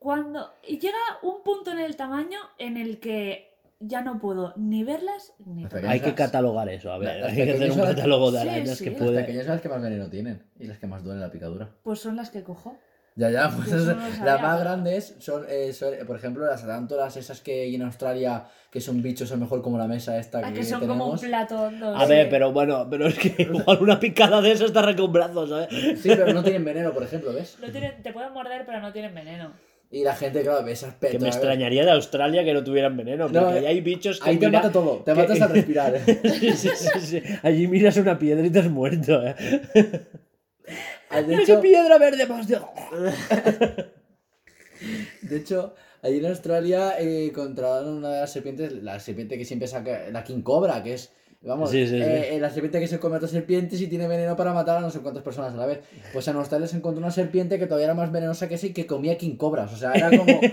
Cuando. Y llega un punto en el tamaño en el que ya no puedo ni verlas ni Las tocarlas. Hay que catalogar eso, a ver, Las hay que hacer un son- catálogo de arañas sí, que las Las puede... pequeñas son las que más veneno tienen y las que más duelen la picadura. Pues son las que cojo. Ya, ya, pues eso no las más grandes son, eh, son, por ejemplo, las tarántulas esas que hay en Australia, que son bichos a lo mejor como la mesa esta Ah, que, que son como un plato hondo. A sí. ver, pero bueno, pero es que igual una picada de eso está brazos, ¿sabes? Sí, pero no tienen veneno, por ejemplo, ¿ves? No tienen- te pueden morder, pero no tienen veneno. Y la gente, claro, ve esas Que petas. me extrañaría de Australia que no tuvieran veneno, No, porque ahí hay bichos que Ahí te mata todo, te que- matas al respirar. ¿eh? sí, sí, sí, sí. Allí miras una piedra y te has muerto, ¿eh? De Mira hecho, qué piedra verde más de... de hecho, allí en Australia eh, encontraron una de las serpientes, la serpiente que siempre saca, la King Cobra, que es, vamos, Sí, sí, sí. eh, eh, la serpiente que se come a otras serpientes y tiene veneno para matar a no sé cuántas personas a la vez. Pues en Australia se encontró una serpiente que todavía era más venenosa que esa y que comía King Cobras. O sea, era como.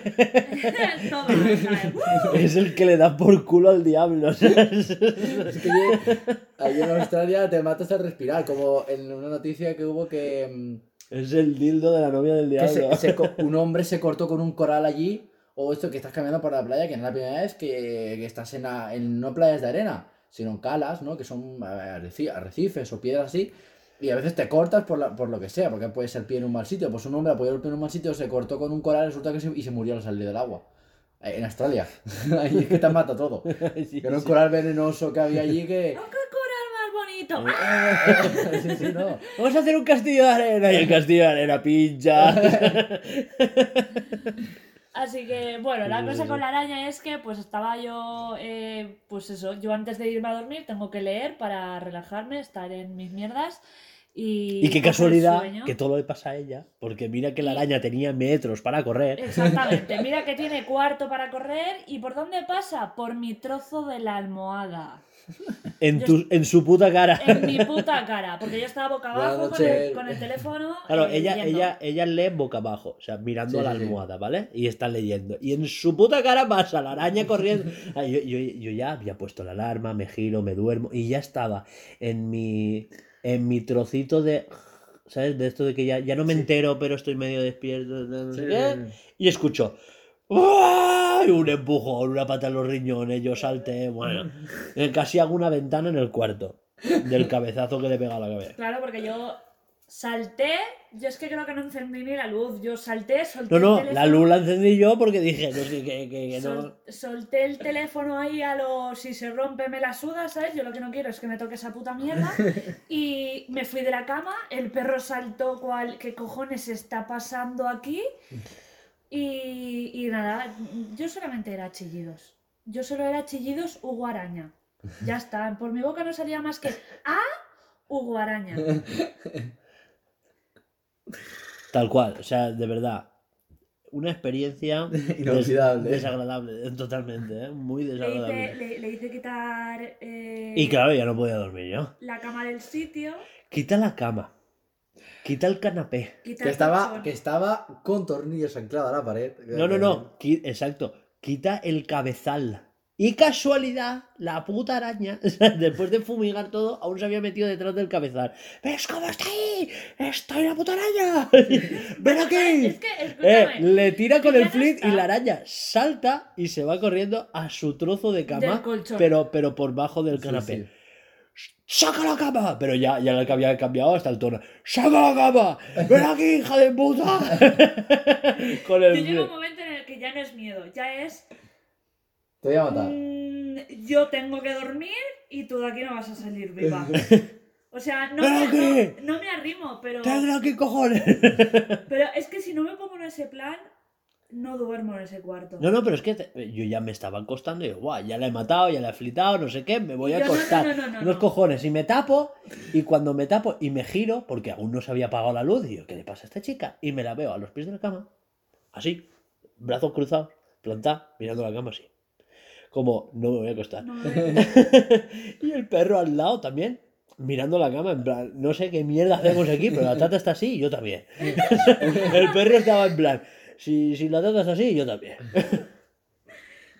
Es el que le da por culo al diablo, ¿sabes? Es que allí, allí en Australia te matas al respirar, como en una noticia que hubo que, mm, Es el dildo de la novia del se- diablo. se co- un hombre se cortó con un coral allí, o esto que estás caminando por la playa, que no es la primera vez que, que estás en, la- en no playas de arena, sino en calas, ¿no? que son eh, arreci- arrecifes o piedras así, y a veces te cortas por, la- por lo que sea, porque puede ser pie en un mal sitio. Pues un hombre apoyó el pie en un mal sitio, se cortó con un coral resulta que se, y se murió al salir del agua. Eh, En Australia. Ahí es que te mata todo. Sí, Que era un sí. coral venenoso que había allí que... ¡Oh, qué coral más bonito! sí, sí, no. Vamos a hacer un castillo de arena y el castillo de arena pincha. Así que, bueno, la cosa con la araña es que, pues estaba yo, eh, pues eso, yo antes de irme a dormir tengo que leer para relajarme, estar en mis mierdas y. Y qué casualidad que todo le pasa a ella, porque mira que la araña tenía metros para correr. Exactamente, mira que tiene cuarto para correr y ¿por dónde pasa? Por mi trozo de la almohada. En, Yo- tu, en su puta cara. En mi puta cara, porque yo estaba boca abajo con el, noches. con el teléfono. Claro, eh, ella, leyendo. ella, ella lee boca abajo, o sea, mirando Sí, a la sí. almohada, ¿vale? Y está leyendo. Y en su puta cara pasa la araña corriendo. Ah, yo, yo- yo ya había puesto la alarma, me giro, me duermo y ya estaba en mi, en mi trocito de... ¿Sabes? De esto de que ya, ya no me entero, pero estoy medio despierto. No sé qué. Y escucho... ¡Ay! Un empujón, una pata en los riñones, yo salté, bueno, eh, casi hago una ventana en el cuarto del cabezazo que le pega a la cabeza. Claro, porque yo salté, yo es que creo que no encendí ni la luz, yo salté, solté No, no, el la luz la encendí yo porque dije, no sé, que, que, que no... sol- solté el teléfono ahí a lo si se rompe me la suda, ¿sabes? Yo lo que no quiero es que me toque esa puta mierda y me fui de la cama, el perro saltó cual, ¿qué cojones está pasando aquí? Y, y nada, yo solamente era chillidos. Yo solo era chillidos Hugo Araña. Ya está, por mi boca no salía más que ¡Ah! Hugo Araña. Tal cual, o sea, de verdad, una experiencia des- Inolvidable. desagradable, totalmente, ¿eh? muy Le hice, desagradable. le, le hice quitar eh, Y claro, ya no podía dormir yo. la cama del sitio. Quita la cama, quita el canapé. Que el estaba, que estaba con tornillos anclados a la pared. No, no, no, qui- exacto, quita el cabezal. Y casualidad, la puta araña, después de fumigar todo, aún se había metido detrás del cabezal. ¿Ves cómo está ahí? ¡Estoy la puta araña! ¡Ven aquí! Es que, Eh, le tira con el flit y la araña salta y se va corriendo a su trozo de cama, Del colchón. pero, pero por bajo del Sí, canapé. sí. ¡Saca la cama! Pero ya, ya le había cambiado hasta el tono. ¡Saca la cama! ¡Ven aquí, hija de puta! con yo el llega un momento en el que ya no es miedo, ya es Te voy a matar. mm, yo tengo que dormir y tú de aquí no vas a salir viva. O sea, no ¿Pero me, qué? no, no me arrimo, pero, ¡Tengo aquí, cojones! pero es que si no me pongo en ese plan, no duermo en ese cuarto. No, no, pero es que te- yo ya me estaba acostando y digo, guau, ya la he matado, ya la he flitado, no sé qué, me voy a Yo, acostar. no, no, no, Unos no. cojones, y me tapo, y cuando me tapo y me giro, porque aún no se había apagado la luz, y yo, ¿qué le pasa a esta chica? Y me la veo a los pies de la cama, así, brazos cruzados, plantada, mirando la cama así. Como, no me voy a acostar. Y el perro al lado también, mirando la cama, en plan, no sé qué mierda hacemos aquí, pero la tata está así y yo también. el perro estaba en plan, si, si la tata está así, yo también.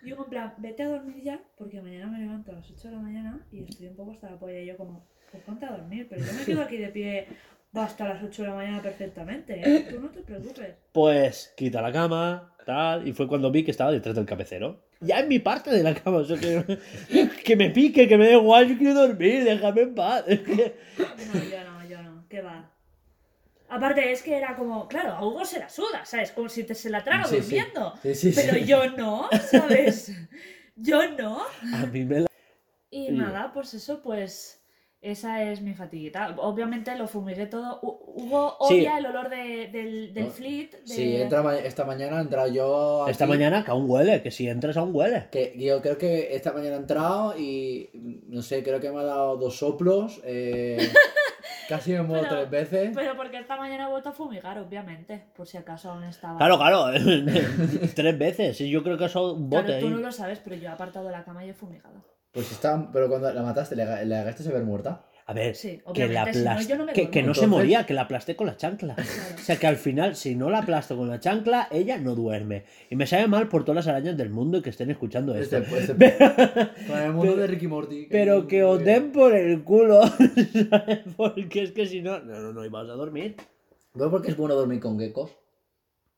Digo, en plan, vete a dormir ya, porque mañana me levanto a las 8 de la mañana y estoy un poco hasta la polla. Y yo, como, pues ponte a dormir, pero yo me quedo aquí de pie hasta las 8 de la mañana perfectamente, ¿eh? Tú no te preocupes. Pues quita la cama, tal, y fue cuando vi que estaba detrás del cabecero. Ya en mi parte de la cama, o sea, que, que me pique, que me dé igual, yo quiero dormir, déjame en paz. Que- No, yo no, yo no, ¿qué va? Aparte, es que era como, claro, a Hugo se la suda, ¿sabes? Como si te se la traga Sí, durmiendo. Sí, sí, sí. Pero yo no, ¿sabes? Yo no. A mí me la... Y Sí. nada, pues eso, pues esa es mi fatiguita. Obviamente lo fumigué todo. Hu- Hugo Sí. odia el olor de- del, del No, fleet. de- Sí, entra ma- esta mañana he entrado yo. Esta aquí, mañana que aún huele, que si entras aún huele. Que yo creo que esta mañana he entrado y no sé, creo que me ha dado dos soplos. eh, casi me muero tres veces. Pero porque esta mañana he vuelto a fumigar, obviamente, por si acaso aún estaba. Claro, claro, tres veces, yo creo que eso un bote Claro, tú ahí. no lo sabes, pero yo he apartado la cama y he fumigado. Pues está, pero cuando la mataste, ¿le, le llegaste a ver muerta? A ver, Sí, que, la si no, no que, que no se moría, que la aplasté con la chancla. O sea que al final, si no la aplasto con la chancla, ella no duerme. Y me sabe mal por todas las arañas del mundo que estén escuchando esto. Este, este- con el mundo Pero- de Ricky Morty. Pero que os den por el culo, ¿sabes? Porque es que si no, no, no, no ibas a dormir. ¿Ves por qué es bueno dormir con geckos?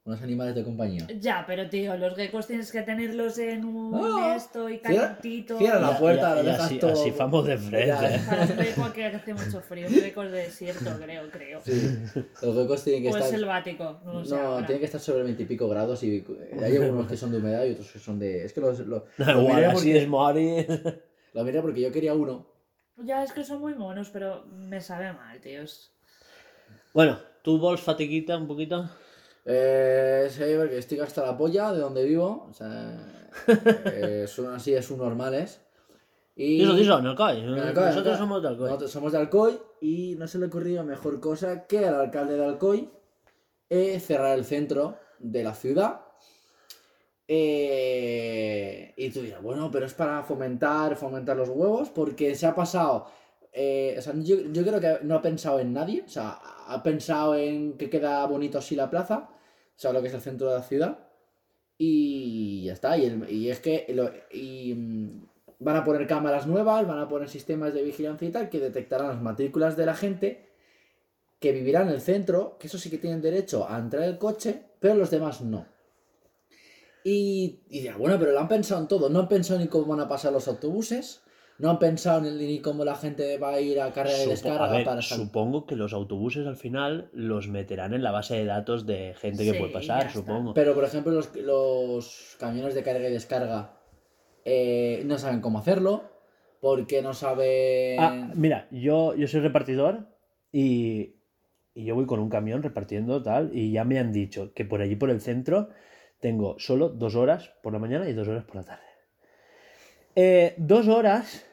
Unos animales de compañía. Ya, pero tío, los geckos tienes que tenerlos en un Ah, esto y calentito. cierra la puerta, ya- lo ya dejas así, todo. así vamos de frente. Para un geco que hace mucho frío, es de desierto, creo, creo. Sí. Los geckos tienen que O es estar. selvático, no sé. No, tienen que estar sobre 20 y pico grados y hay algunos que son de humedad y otros que son de... Es que los, lo, Da lo igual, miré así porque, es Mari. lo miré porque yo quería uno. Ya es que son muy monos, pero me sabe mal, tíos. Bueno, ¿tú vols fatiguita un poquito? Eh, porque estoy hasta la polla de donde vivo. O sea, eh, son así, es un normales. Y Diso, diso, en Alcoy. En Alcoy, Nosotros Alcoy. somos de Alcoy. Nosotros somos de Alcoy y no se le ocurrió mejor cosa que al alcalde de Alcoy eh, cerrar el centro de la ciudad. Eh, y tú dirás, bueno, pero es para fomentar, fomentar los huevos, porque se ha pasado. Eh, o sea, yo, yo creo que no ha pensado en nadie, o sea, ha pensado en que queda bonito así la plaza, o sea, lo que es el centro de la ciudad. Y ya está, y, el- y es que lo- y, mm, van a poner cámaras nuevas, van a poner sistemas de vigilancia y tal que detectarán las matrículas de la gente que vivirá en el centro, que eso sí que tienen derecho a entrar el coche, pero los demás no. Y, y dirá, bueno, pero lo han pensado en todo, no han pensado ni cómo van a pasar los autobuses, no han pensado ni, ni cómo la gente va a ir a carga de descarga a ver, para supongo que los autobuses al final los meterán en la base de datos de gente que puede pasar, supongo. Pero, por ejemplo, los, los camiones de carga y descarga eh, no saben cómo hacerlo, porque no saben... Ah, mira, yo, yo soy repartidor y, y yo voy con un camión repartiendo tal y ya me han dicho que por allí por el centro tengo solo dos horas por la mañana y dos horas por la tarde. Eh, dos horas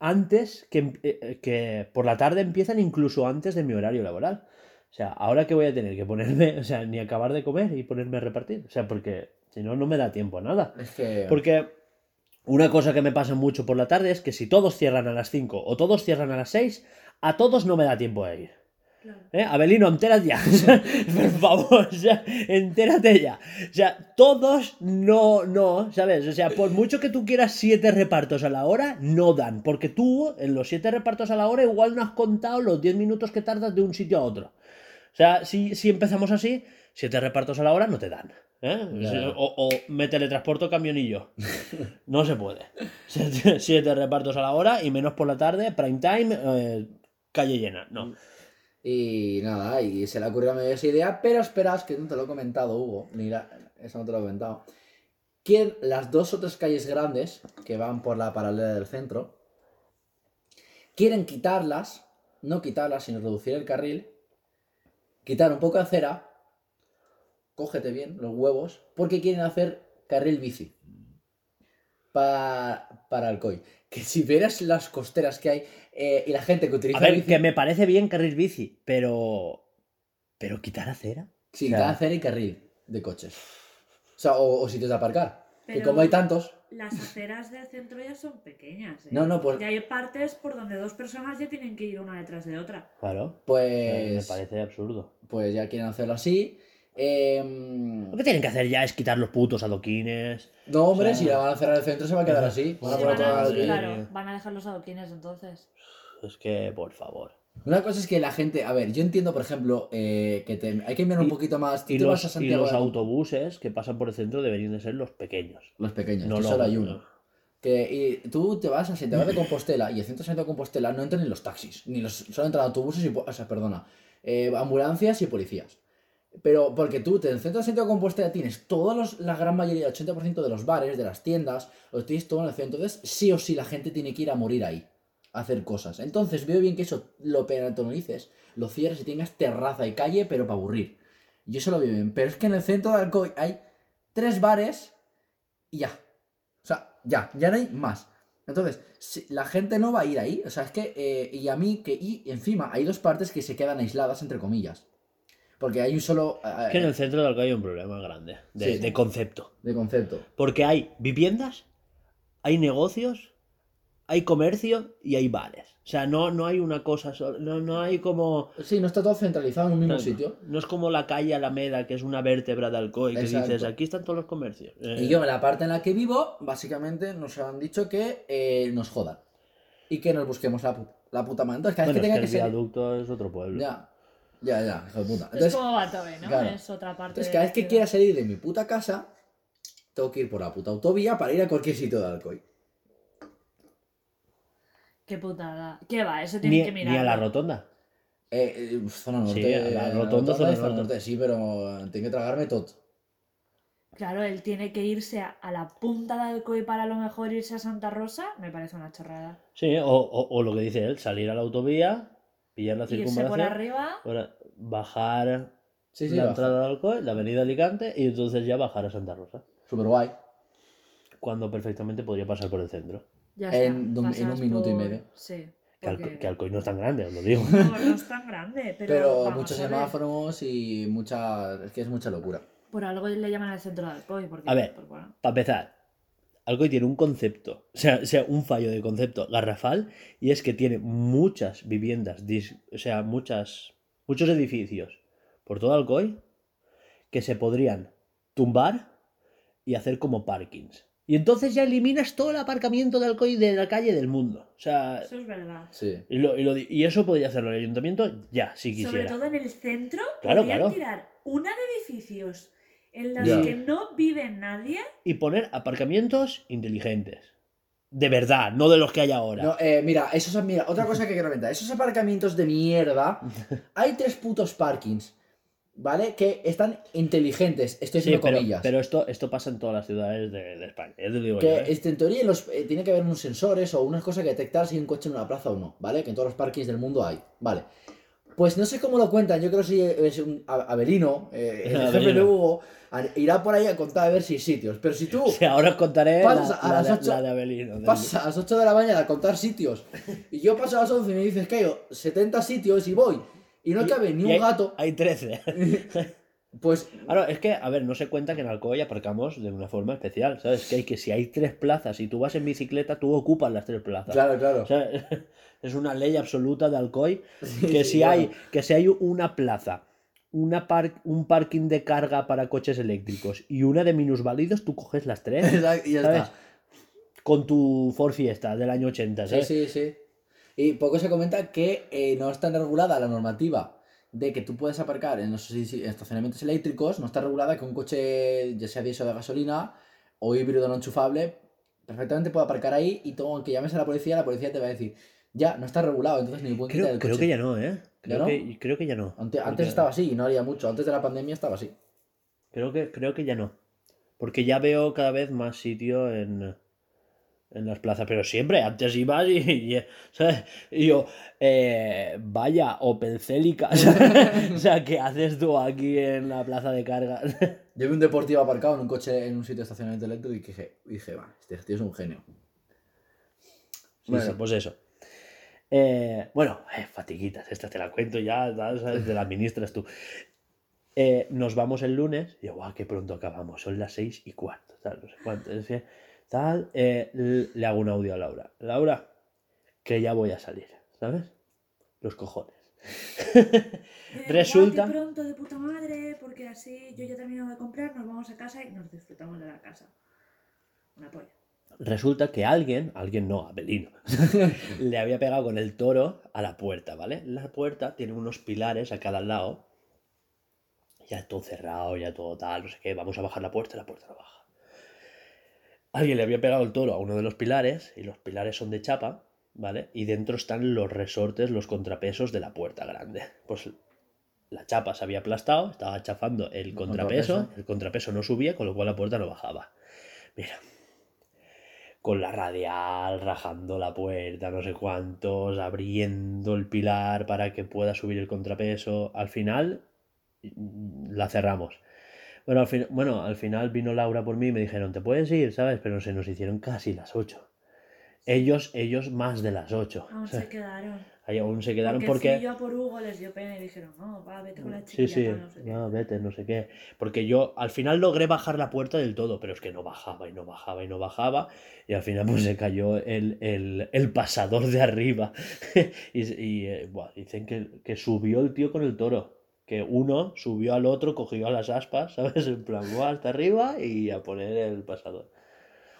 antes que, em- eh, eh, que por la tarde empiezan incluso antes de mi horario laboral. O sea, ahora que voy a tener que ponerme, o sea, ni acabar de comer y ponerme a repartir. O sea, porque si no, no me da tiempo a nada. Es que... Porque una cosa que me pasa mucho por la tarde es que si todos cierran a las 5 o todos cierran a las 6, a todos no me da tiempo a ir. Claro. ¿Eh? Abelino, entérate ya. por favor, o sea, entérate ya. O sea, todos no, no, ¿sabes? O sea, por mucho que tú quieras siete repartos a la hora, no dan. Porque tú, en los siete repartos a la hora, igual no has contado los 10 minutos que tardas de un sitio a otro. O sea, si, si empezamos así, siete repartos a la hora no te dan. ¿eh? Ya. O, o me teletransporto camionillo. No se puede. Siete, siete repartos a la hora y menos por la tarde, prime time, eh, calle llena. No. Y nada, y se le ocurrió a mí esa idea, pero esperas que no te lo he comentado, Hugo. Mira, eso no te lo he comentado. Que las dos o tres calles grandes que van por la paralela del centro quieren quitarlas, no quitarlas, sino reducir el carril, quitar un poco de acera, cógete bien los huevos, porque quieren hacer carril bici para, para Alcoy. Que si vieras las costeras que hay eh, y la gente que utiliza A ver, bici, que me parece bien carril bici, pero. Pero quitar acera. Sí, O sea- cada acera y carril de coches. O sea, o, o sitios de aparcar. Que Pero- como hay tantos, Las aceras del centro ya son pequeñas. ¿eh? No, no, pues- Ya hay partes por donde dos personas ya tienen que ir una detrás de otra. Claro. Pues, me parece absurdo. pues ya quieren hacerlo así. Em, Lo que tienen que hacer ya es quitar los putos adoquines. no, hombre, O sea- si la van a cerrar el centro se va a quedar así. Van a Sí, poner van a- aquí. claro, van a dejar los adoquines entonces. Es que, por favor. Una cosa es que la gente, a ver, yo entiendo, por ejemplo, eh, que te- hay que mirar un Y- poquito más. Tú Y te vas a los, y Santiago los de- autobuses que pasan por el centro deberían de ser los pequeños. Los pequeños, No que los- solo hay uno. Que y tú te vas a Santiago de Compostela y el centro de Santiago de Compostela no entran ni los taxis, ni los solo entran autobuses y o sea, perdona, eh, ambulancias y policías. Pero porque tú en el centro de Santiago de Compostela tienes todos los, la gran mayoría, el 80% de los bares, de las tiendas, los tienes todo en el centro. Entonces, sí o sí la gente tiene que ir a morir ahí, a hacer cosas. Entonces, veo bien que eso lo peatonalices, lo cierres y tengas terraza y calle, pero para aburrir. Yo eso lo veo bien. Pero es que en el centro de Alcoy hay tres bares y ya. O sea, ya, ya no hay más. Entonces, si- la gente no va a ir ahí. O sea, es que, eh, y a mí, que, y encima hay dos partes que se quedan aisladas, entre comillas. Porque hay un solo eh, Es que en el centro de Alcoy hay un problema grande de, Sí. de concepto. de concepto. Porque hay viviendas, hay negocios, hay comercio y hay bares. O sea, no, no hay una cosa sola. No, no hay como. Sí, no está todo centralizado en un mismo Claro, sitio. No es como la calle Alameda, que es una vértebra de Alcoy, que Exacto. dices, aquí están todos los comercios. Eh, Y yo, en la parte en la que vivo, básicamente nos han dicho que eh, nos jodan. Y que nos busquemos la, pu- la puta. Entonces, cada vez bueno, que es que que el ser. viaducto es otro pueblo. Ya, ya, ya, hijo de puta. es como Batove, ¿no? claro. Es otra parte. entonces cada vez que ciudad. quiera salir de mi puta casa, tengo que ir por la puta autovía para ir a cualquier sitio de Alcoy. Qué putada. ¿Qué va? Eso tienen Ni, que ni mirar. a la rotonda. Eh, eh, zona norte. Sí, a la eh, rotonda, zona zona norte. norte. Sí, pero tengo que tragarme todo. Claro, él tiene que irse a, a la punta de Alcoy para a lo mejor irse a Santa Rosa. Me parece una chorrada. Sí, o, o- o lo que dice él, salir a la autovía, pillar la Irse por circunvalación, arriba. bajar Sí, sí, la baja. entrada de Alcoy, la avenida Alicante y entonces ya bajar a Santa Rosa. Súper guay. Cuando perfectamente podría pasar por el centro. Ya En está, un- en pasas un minuto y medio. Sí. Que, Alco- porque- que Alcoy no es tan grande, os lo digo. No, no es tan grande, pero. Pero, muchos semáforos y mucha. Es que es mucha locura. Por algo le llaman el centro de Alcoy. Porque, A ver. pues, bueno. Para empezar, Alcoy tiene un concepto, o sea, o sea, un fallo de concepto garrafal, y es que tiene muchas viviendas, dis- o sea, muchas, muchos edificios por todo Alcoy que se podrían tumbar y hacer como parkings. Y entonces ya eliminas todo el aparcamiento de Alcoy de la calle del mundo. O sea, Eso es verdad. Sí. y, lo- y lo di- y eso podría hacerlo el ayuntamiento ya, si Sobre quisiera. todo en el centro, Claro, podrían claro. tirar una de edificios en Ya. que no vive nadie. Y poner aparcamientos inteligentes. De verdad, no de los que hay ahora. No, eh, mira, esos, mira, otra cosa que quiero comentar. Esos aparcamientos de mierda. Hay tres putos parkings. ¿Vale? Que están inteligentes. Estoy Sí, haciendo pero, comillas. pero esto, esto pasa en todas las ciudades de, de España. digo que yo, ¿eh? este, en teoría los, eh, tiene que haber unos sensores o unas cosas que detectar si hay un coche en una plaza o no, ¿vale? Que en todos los parkings del mundo hay, ¿vale? Pues no sé cómo lo cuentan, yo creo que si es un A- Abelino, eh, el jefe de Hugo, irá por ahí a contar a ver si hay sitios. Pero si tú Sí, ahora os contaré Pasas la, a la las de, ocho- la de Abelino. a las 8 de la mañana a contar sitios y yo paso a las 11 y me dices que hay 70 sitios y voy y no cabe ni un hay- gato, Hay 13. pues Ahora, es que, a ver, no se cuenta que en Alcoy aparcamos de una forma especial, ¿sabes? Que hay que si hay tres plazas y tú vas en bicicleta, tú ocupas las tres plazas. claro, claro. O sea, es una ley absoluta de Alcoy que sí, si claro. hay que si hay una plaza, una par- un parking de carga para coches eléctricos y una de minusválidos, tú coges las tres, y ya ¿sabes? está. Con tu Ford Fiesta del año 80, Sí, ¿sabes? sí, sí. Y poco se comenta que eh, no está regulada la normativa de que tú puedes aparcar en los estacionamientos eléctricos, no está regulada que un coche, ya sea diésel o de gasolina o híbrido no enchufable, perfectamente puede aparcar ahí y tú, aunque llames a la policía, la policía te va a decir, ya, no está regulado, entonces ni quitar Creo, el creo coche. que ya no, ¿eh? Creo? Que, creo que ya no. Ante- antes estaba así y no haría mucho, antes de la pandemia estaba así. Creo que, creo que ya no. Porque ya veo cada vez más sitio en, en las plazas. Pero siempre, antes ibas y, y, ¿sabes? Y yo, eh, vaya, Opel Celica. o sea, ¿qué haces tú aquí en la plaza de carga? Yo vi un deportivo aparcado en un coche en un sitio de estacionamiento eléctrico y dije, dije va, este tío es un genio. Sí, bueno, sí. pues eso. Eh, bueno, eh, fatiguitas, esta te la cuento ya, ¿sabes? Te la administras tú. Eh, nos vamos el lunes y yo, guau, qué pronto acabamos, son las seis y cuarto, tal, no sé cuánto. es que, tal, eh, le hago un audio a Laura. Laura, que ya voy a salir, ¿sabes? Los cojones. Resulta- pronto de puta madre, porque así yo ya he terminado de comprar, nos vamos a casa y nos disfrutamos de la casa. Una polla. Resulta que alguien, alguien no, Abelino, le había pegado con el toro a la puerta, ¿vale? La puerta tiene unos pilares a cada lado, ya todo cerrado, ya todo tal, no sé qué, vamos a bajar la puerta y la puerta no baja. Alguien le había pegado el toro a uno de los pilares y los pilares son de chapa, ¿vale? Y dentro están los resortes, los contrapesos de la puerta grande. Pues la chapa se había aplastado, estaba chafando el contrapeso. el contrapeso no subía, con lo cual la puerta no bajaba. Mira, con la radial, rajando la puerta, no sé cuántos, abriendo el pilar para que pueda subir el contrapeso. Al final mm, la cerramos. Bueno, al, fin- bueno, al final vino Laura por mí y me dijeron, te puedes ir, ¿sabes? Pero se nos hicieron casi las 8. Ellos, ellos más de las 8. Aún se quedaron. Ahí aún se quedaron porque porque... yo a por Hugo, les dio pena y dijeron, no, va, vete con la Sí, chiquilla. sí, tal, no sé qué". no, vete, no sé qué. Porque yo al final logré bajar la puerta del todo, pero es que no bajaba y no bajaba y no bajaba. Y al final pues se cayó el, el- el pasador de arriba. y y, eh, buah, dicen que, que subió el tío con el toro. Que uno subió al otro, cogió a las aspas, ¿sabes? En plan, hasta arriba y a poner el pasador.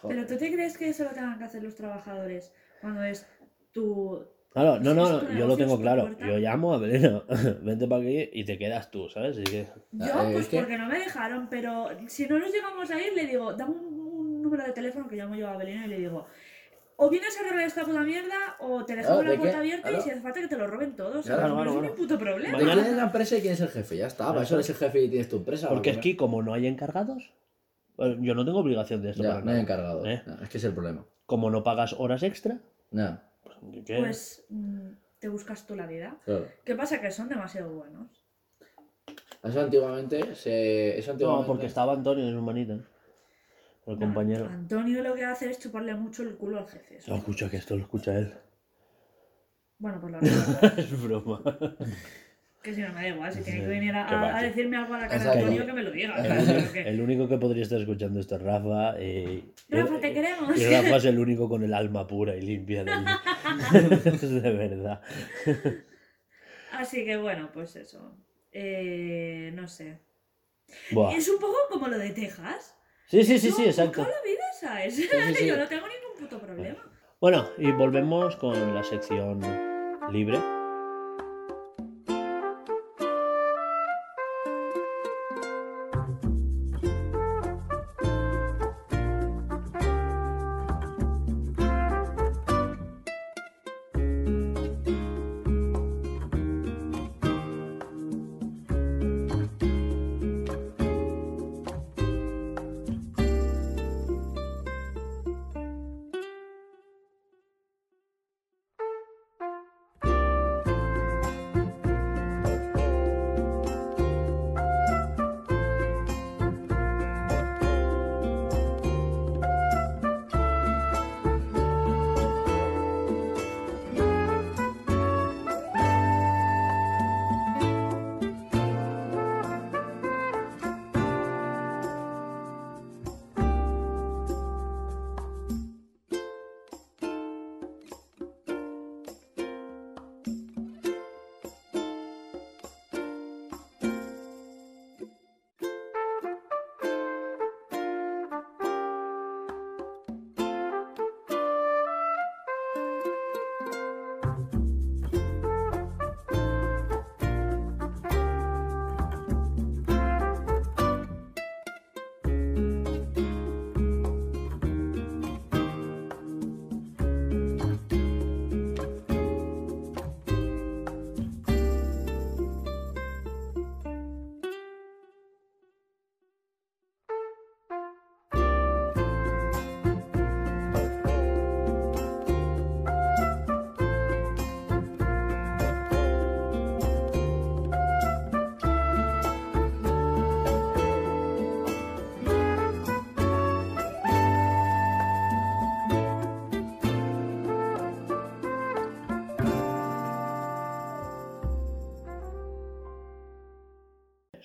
Pero tú te crees que eso lo tengan que hacer los trabajadores cuando es tu. Claro, no, no, no, yo lo tengo claro. puerta. Yo llamo a Belén, vente para aquí y te quedas tú, ¿sabes? Así que... Yo, Eh, pues es que- porque no me dejaron, pero si no nos llegamos a ir, le digo, dame un, un número de teléfono que llamo yo a Belén y le digo, o vienes a arreglar esta puta mierda, o te dejamos Ah, la ¿de puerta qué? abierta y Claro. si hace falta que te lo roben todos. Claro, claro, no es claro. un puto problema. ¿De Mañana- es la empresa y quién es el jefe? Ya está, para eso eres el jefe y tienes tu empresa. Porque es ¿no? que como no hay encargados, yo no tengo obligación de esto. Ya, para no hay nada. encargado. ¿Eh? No, es que es el problema. Como no pagas horas extra, No, pues, ¿qué? Pues mm, te buscas tú la vida. claro. ¿Qué pasa? Que son demasiado buenos. Eso antiguamente se. Eso No, antiguamente. porque estaba Antonio en humanita. El No, compañero. Antonio lo que hace es chuparle mucho el culo al jefe. eso. No, escucha que esto lo escucha él. Bueno, pues la verdad. es broma. Que si no me da igual, si tiene Sí, que venir a, que va, a que- decirme algo a la cara de. Antonio, que me lo diga. El único- que- El único que podría estar escuchando esto es Rafa. Y, Rafa, te queremos. Y Rafa es el único con el alma pura y limpia del... de verdad. Así que bueno, pues eso. Eh, no sé. Buah. Es un poco como lo de Texas. Sí, sí, sí, sí, exacto. la vida, ¿sabes? sí, sí. Yo no tengo ningún puto problema. Bueno, y volvemos con la sección libre.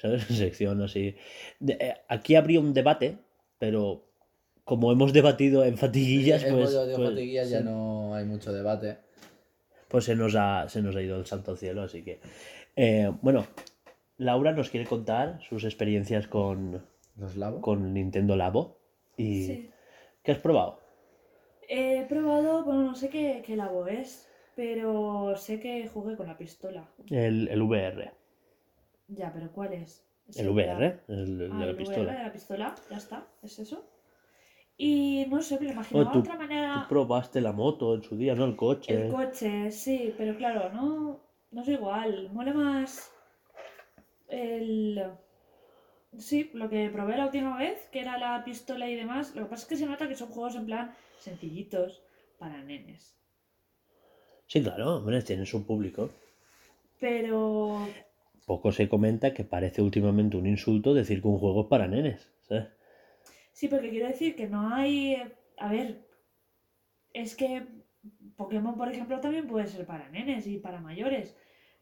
¿Sabes? Sección así. De- eh, aquí habría un debate, pero como hemos debatido en fatiguillas, El pues, pues, fatiguillas ya se- no hay mucho debate. pues se, nos ha, se nos ha ido el santo al cielo, así que... eh, bueno, Laura nos quiere contar sus experiencias con, Los lavo. con Nintendo Labo. ¿Y Sí. qué has probado? He probado, bueno, no sé qué, qué labo es, pero sé que jugué con la pistola. El, el VR. Ya, pero ¿cuál es? ¿Es El VR, el, el Ah, de la el VR pistola. de la pistola, ya está, es eso. Y no sé, me lo Bueno, imaginaba tú, otra manera. tú probaste la moto en su día, ¿no? El coche. El coche, sí, pero claro, no, no es igual. Mola más el... Sí, lo que probé la última vez, que era la pistola y demás. Lo que pasa es que se nota que son juegos en plan sencillitos para nenes. Sí, claro, hombre, tienen su público. Pero Poco se comenta que parece últimamente un insulto decir que un juego es para nenes. ¿sabes? sí, porque quiero decir que no hay... A ver, es que Pokémon, por ejemplo, también puede ser para nenes y para mayores.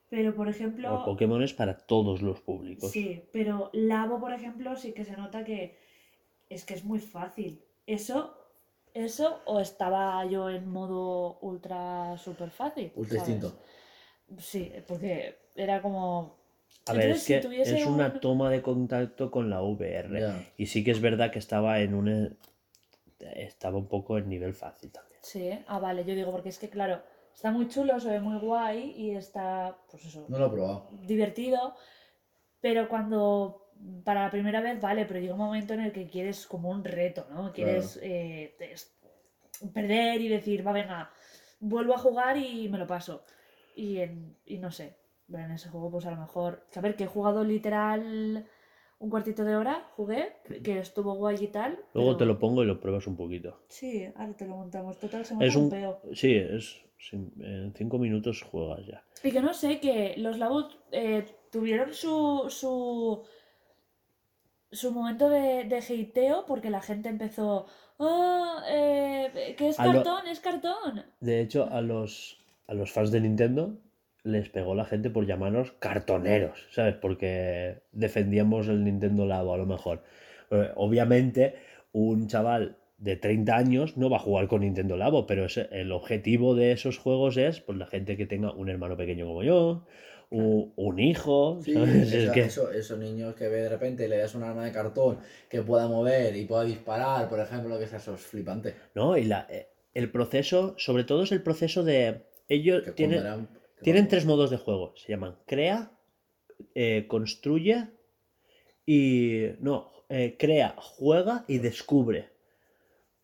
Pero, por ejemplo... O Pokémon es para todos los públicos. Sí, pero Labo, por ejemplo, sí que se nota que es que es muy fácil. Eso, eso o estaba yo en modo ultra super fácil. Ultra instinto. Sí, porque era como. A ver, Entonces, es si que tuviese es una un- toma de contacto con la VR. Y sí que es verdad que estaba en un... Estaba un poco en nivel fácil también. Sí, ah, vale, yo digo, porque es que claro, está muy chulo, se ve muy guay y está, pues eso, No lo he probado. divertido, pero cuando para la primera vez, vale, pero llega un momento en el que quieres como un reto, ¿no? Quieres eh, perder y decir, va, venga, vuelvo a jugar y me lo paso. Y, en- y no sé, en ese juego pues a lo mejor, que a ver, que he jugado literal un cuartito de hora, jugué, que estuvo guay y tal. Luego pero- te lo pongo y lo pruebas un poquito. Sí, ahora te lo montamos. Total, se monta Es un un... peo. Sí, es... En cinco minutos juegas ya. Y que no sé, que los Labos eh, tuvieron su, su, su momento de, de hateo porque la gente empezó, "Ah, eh, que es A lo- cartón, es cartón. De hecho, a los, a los fans de Nintendo les pegó la gente por llamarnos cartoneros, ¿sabes? Porque defendíamos el Nintendo Labo a lo mejor. Eh, obviamente, un chaval de 30 años no va a jugar con Nintendo Labo, pero ese- el objetivo de esos juegos es pues, la gente que tenga un hermano pequeño como yo, u- un hijo, Sí, ¿sabes? Es que- eso- esos niños que ve de repente le das un arma de cartón que pueda mover y pueda disparar, por ejemplo, que sea eso es flipante. ¿no? Y la, eh, el proceso, sobre todo es el proceso de... Ellos Que tienen... cuando eran- que Tienen tres modos de juego. Se llaman crea, eh, construye y... No, eh, crea, juega y descubre.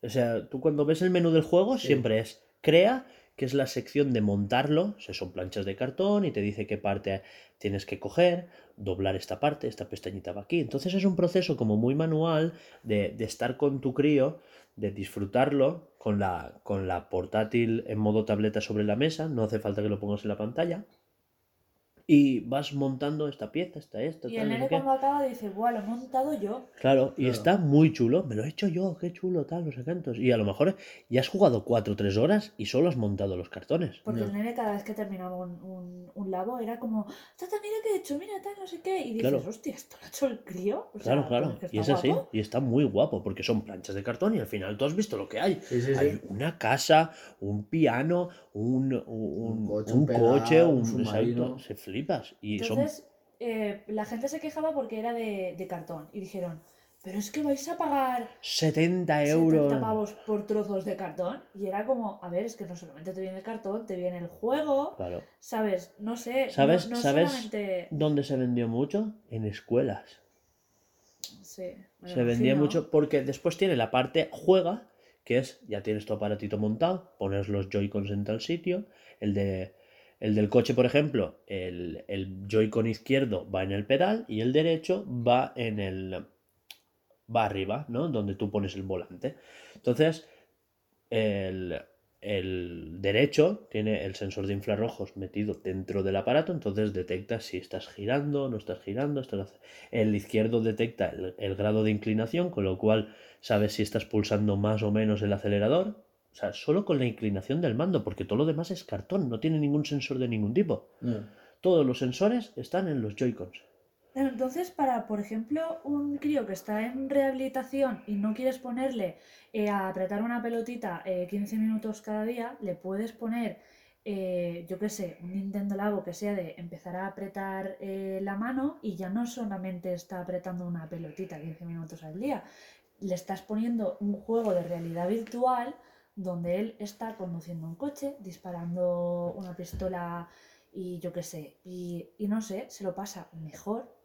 O sea, tú cuando ves el menú del juego Sí. siempre es crea, que es la sección de montarlo. O son planchas de cartón y te dice qué parte tienes que coger, doblar esta parte, esta pestañita va aquí. Entonces es un proceso como muy manual de, de estar con tu crío, de disfrutarlo con la, con la portátil en modo tableta sobre la mesa, no hace falta que lo pongas en la pantalla. Y vas montando esta pieza, esta, esta, Y tal, el nene cuando acaba dice, buah, lo he montado yo. Claro, y Claro. está muy chulo, me lo he hecho yo, qué chulo, tal, no sé cuántos. Y a lo mejor ya has jugado 4 o 3 horas y solo has montado los cartones. Porque el nene cada vez que terminaba un, un, un labo era como, tata, mira qué he hecho, mira tal, no sé qué. Y dices, Claro. hostia, ¿esto lo ha hecho el crío? O sea, Claro, claro. Y es está así, y está muy guapo, porque son planchas de cartón y al final tú has visto lo que hay. Sí, sí, sí. Hay una casa, un piano, un, un, Un coche, un un pedal, coche, un un submarino. exacto, se flipas. Y son Entonces, eh, la gente se quejaba porque era de, de cartón. Y dijeron, pero es que vais a pagar 70 70 euros. pavos por trozos de cartón. Y era como, a ver, es que no solamente te viene el cartón, te viene el juego, Claro. ¿sabes? No sé. no- ¿Sabes- no, sabes? solamente... ¿Dónde se vendió mucho? En escuelas. Sí, Se vendía mucho porque después tiene la parte juega, que es ya tienes tu aparatito montado, pones los Joy-Cons en tal sitio, el de el del coche, por ejemplo, el, el Joy-Con izquierdo va en el pedal y el derecho va en el va arriba, ¿no? Donde tú pones el volante. Entonces, el, el derecho tiene el sensor de infrarrojos metido dentro del aparato, entonces detecta si estás girando, no estás girando. El izquierdo detecta el, el grado de inclinación, con lo cual sabes si estás pulsando más o menos el acelerador. O sea, solo con la inclinación del mando, porque todo lo demás es cartón, no tiene ningún sensor de ningún tipo. Ya. Todos los sensores están en los Joy-Cons. Entonces, para, por ejemplo, un crío que está en rehabilitación y no quieres ponerle eh, a apretar una pelotita eh, 15 minutos cada día, le puedes poner, eh, yo qué sé, un Nintendo Labo que sea de empezar a apretar eh, la mano y ya no solamente está apretando una pelotita 15 minutos al día, le estás poniendo un juego de realidad virtual donde él está conduciendo un coche, disparando una pistola y yo qué sé, y, y no sé, se lo pasa mejor,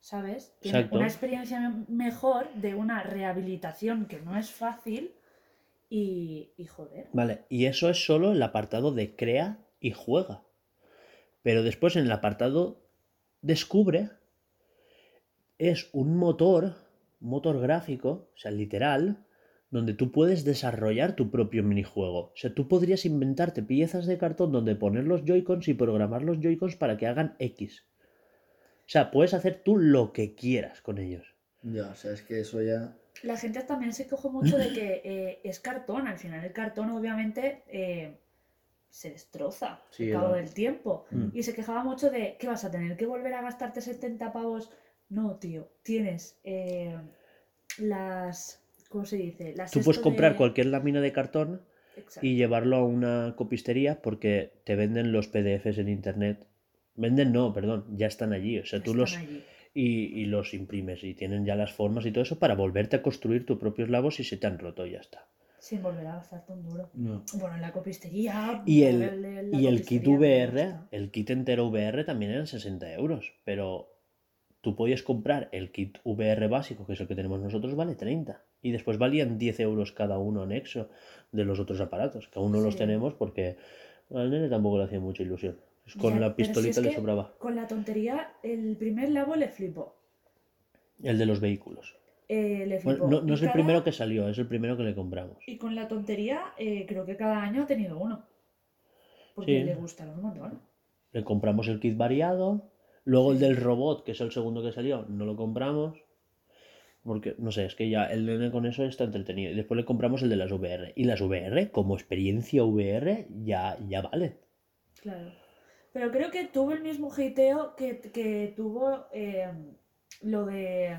¿sabes? Tiene Exacto. una experiencia me- mejor de una rehabilitación que no es fácil y, y joder. Vale, y eso es solo el apartado de crea y juega. Pero después en el apartado descubre es un motor, un motor gráfico, o sea, literal, donde tú puedes desarrollar tu propio minijuego. O sea, tú podrías inventarte piezas de cartón donde poner los Joy-Cons y programar los Joy-Cons para que hagan X. O sea, puedes hacer tú lo que quieras con ellos. Ya, o sea, es que eso ya. La gente también se quejó mucho de que eh, es cartón, al final el cartón obviamente eh, se destroza Sí, al cabo del tiempo. Mm. Y se quejaba mucho de que vas a tener que volver a gastarte 70 pavos. No, tío, tienes eh, las... ¿Cómo se dice? Las Tú puedes comprar de- cualquier lámina de cartón Exacto. y llevarlo a una copistería porque te venden los PDFs en internet. Venden no, perdón, ya están allí. O sea, tú los allí. y, y los imprimes y tienen ya las formas y todo eso para volverte a construir tus propios labos si se te han roto y ya está. Sin volver a gastarte un duro. No. Bueno, en la copistería. Y el, y el kit VR, el kit entero VR también eran 60 euros, pero tú podías comprar el kit VR básico, que es el que tenemos nosotros, vale 30. Y después valían 10 euros cada uno anexo de los otros aparatos, que aún no los tenemos porque al nene tampoco le hacía mucha ilusión. Con Ya, la si pistolita es le sobraba. Con la tontería, el primer labo le flipó. El de los vehículos. Eh, le flipó. Bueno, no, no es el primero que salió, es el primero que le compramos. Y con la tontería, eh, creo que cada año ha tenido uno. Porque Sí. le gustaron un montón. Le compramos el kit variado. Luego el del robot, que es el segundo que salió, no lo compramos. Porque, no sé, es que ya el nene con eso está entretenido. Y después le compramos el de las VR. Y las VR, como experiencia VR, ya, ya vale. Claro. Pero creo que tuvo el mismo hateo que, que tuvo eh, lo de.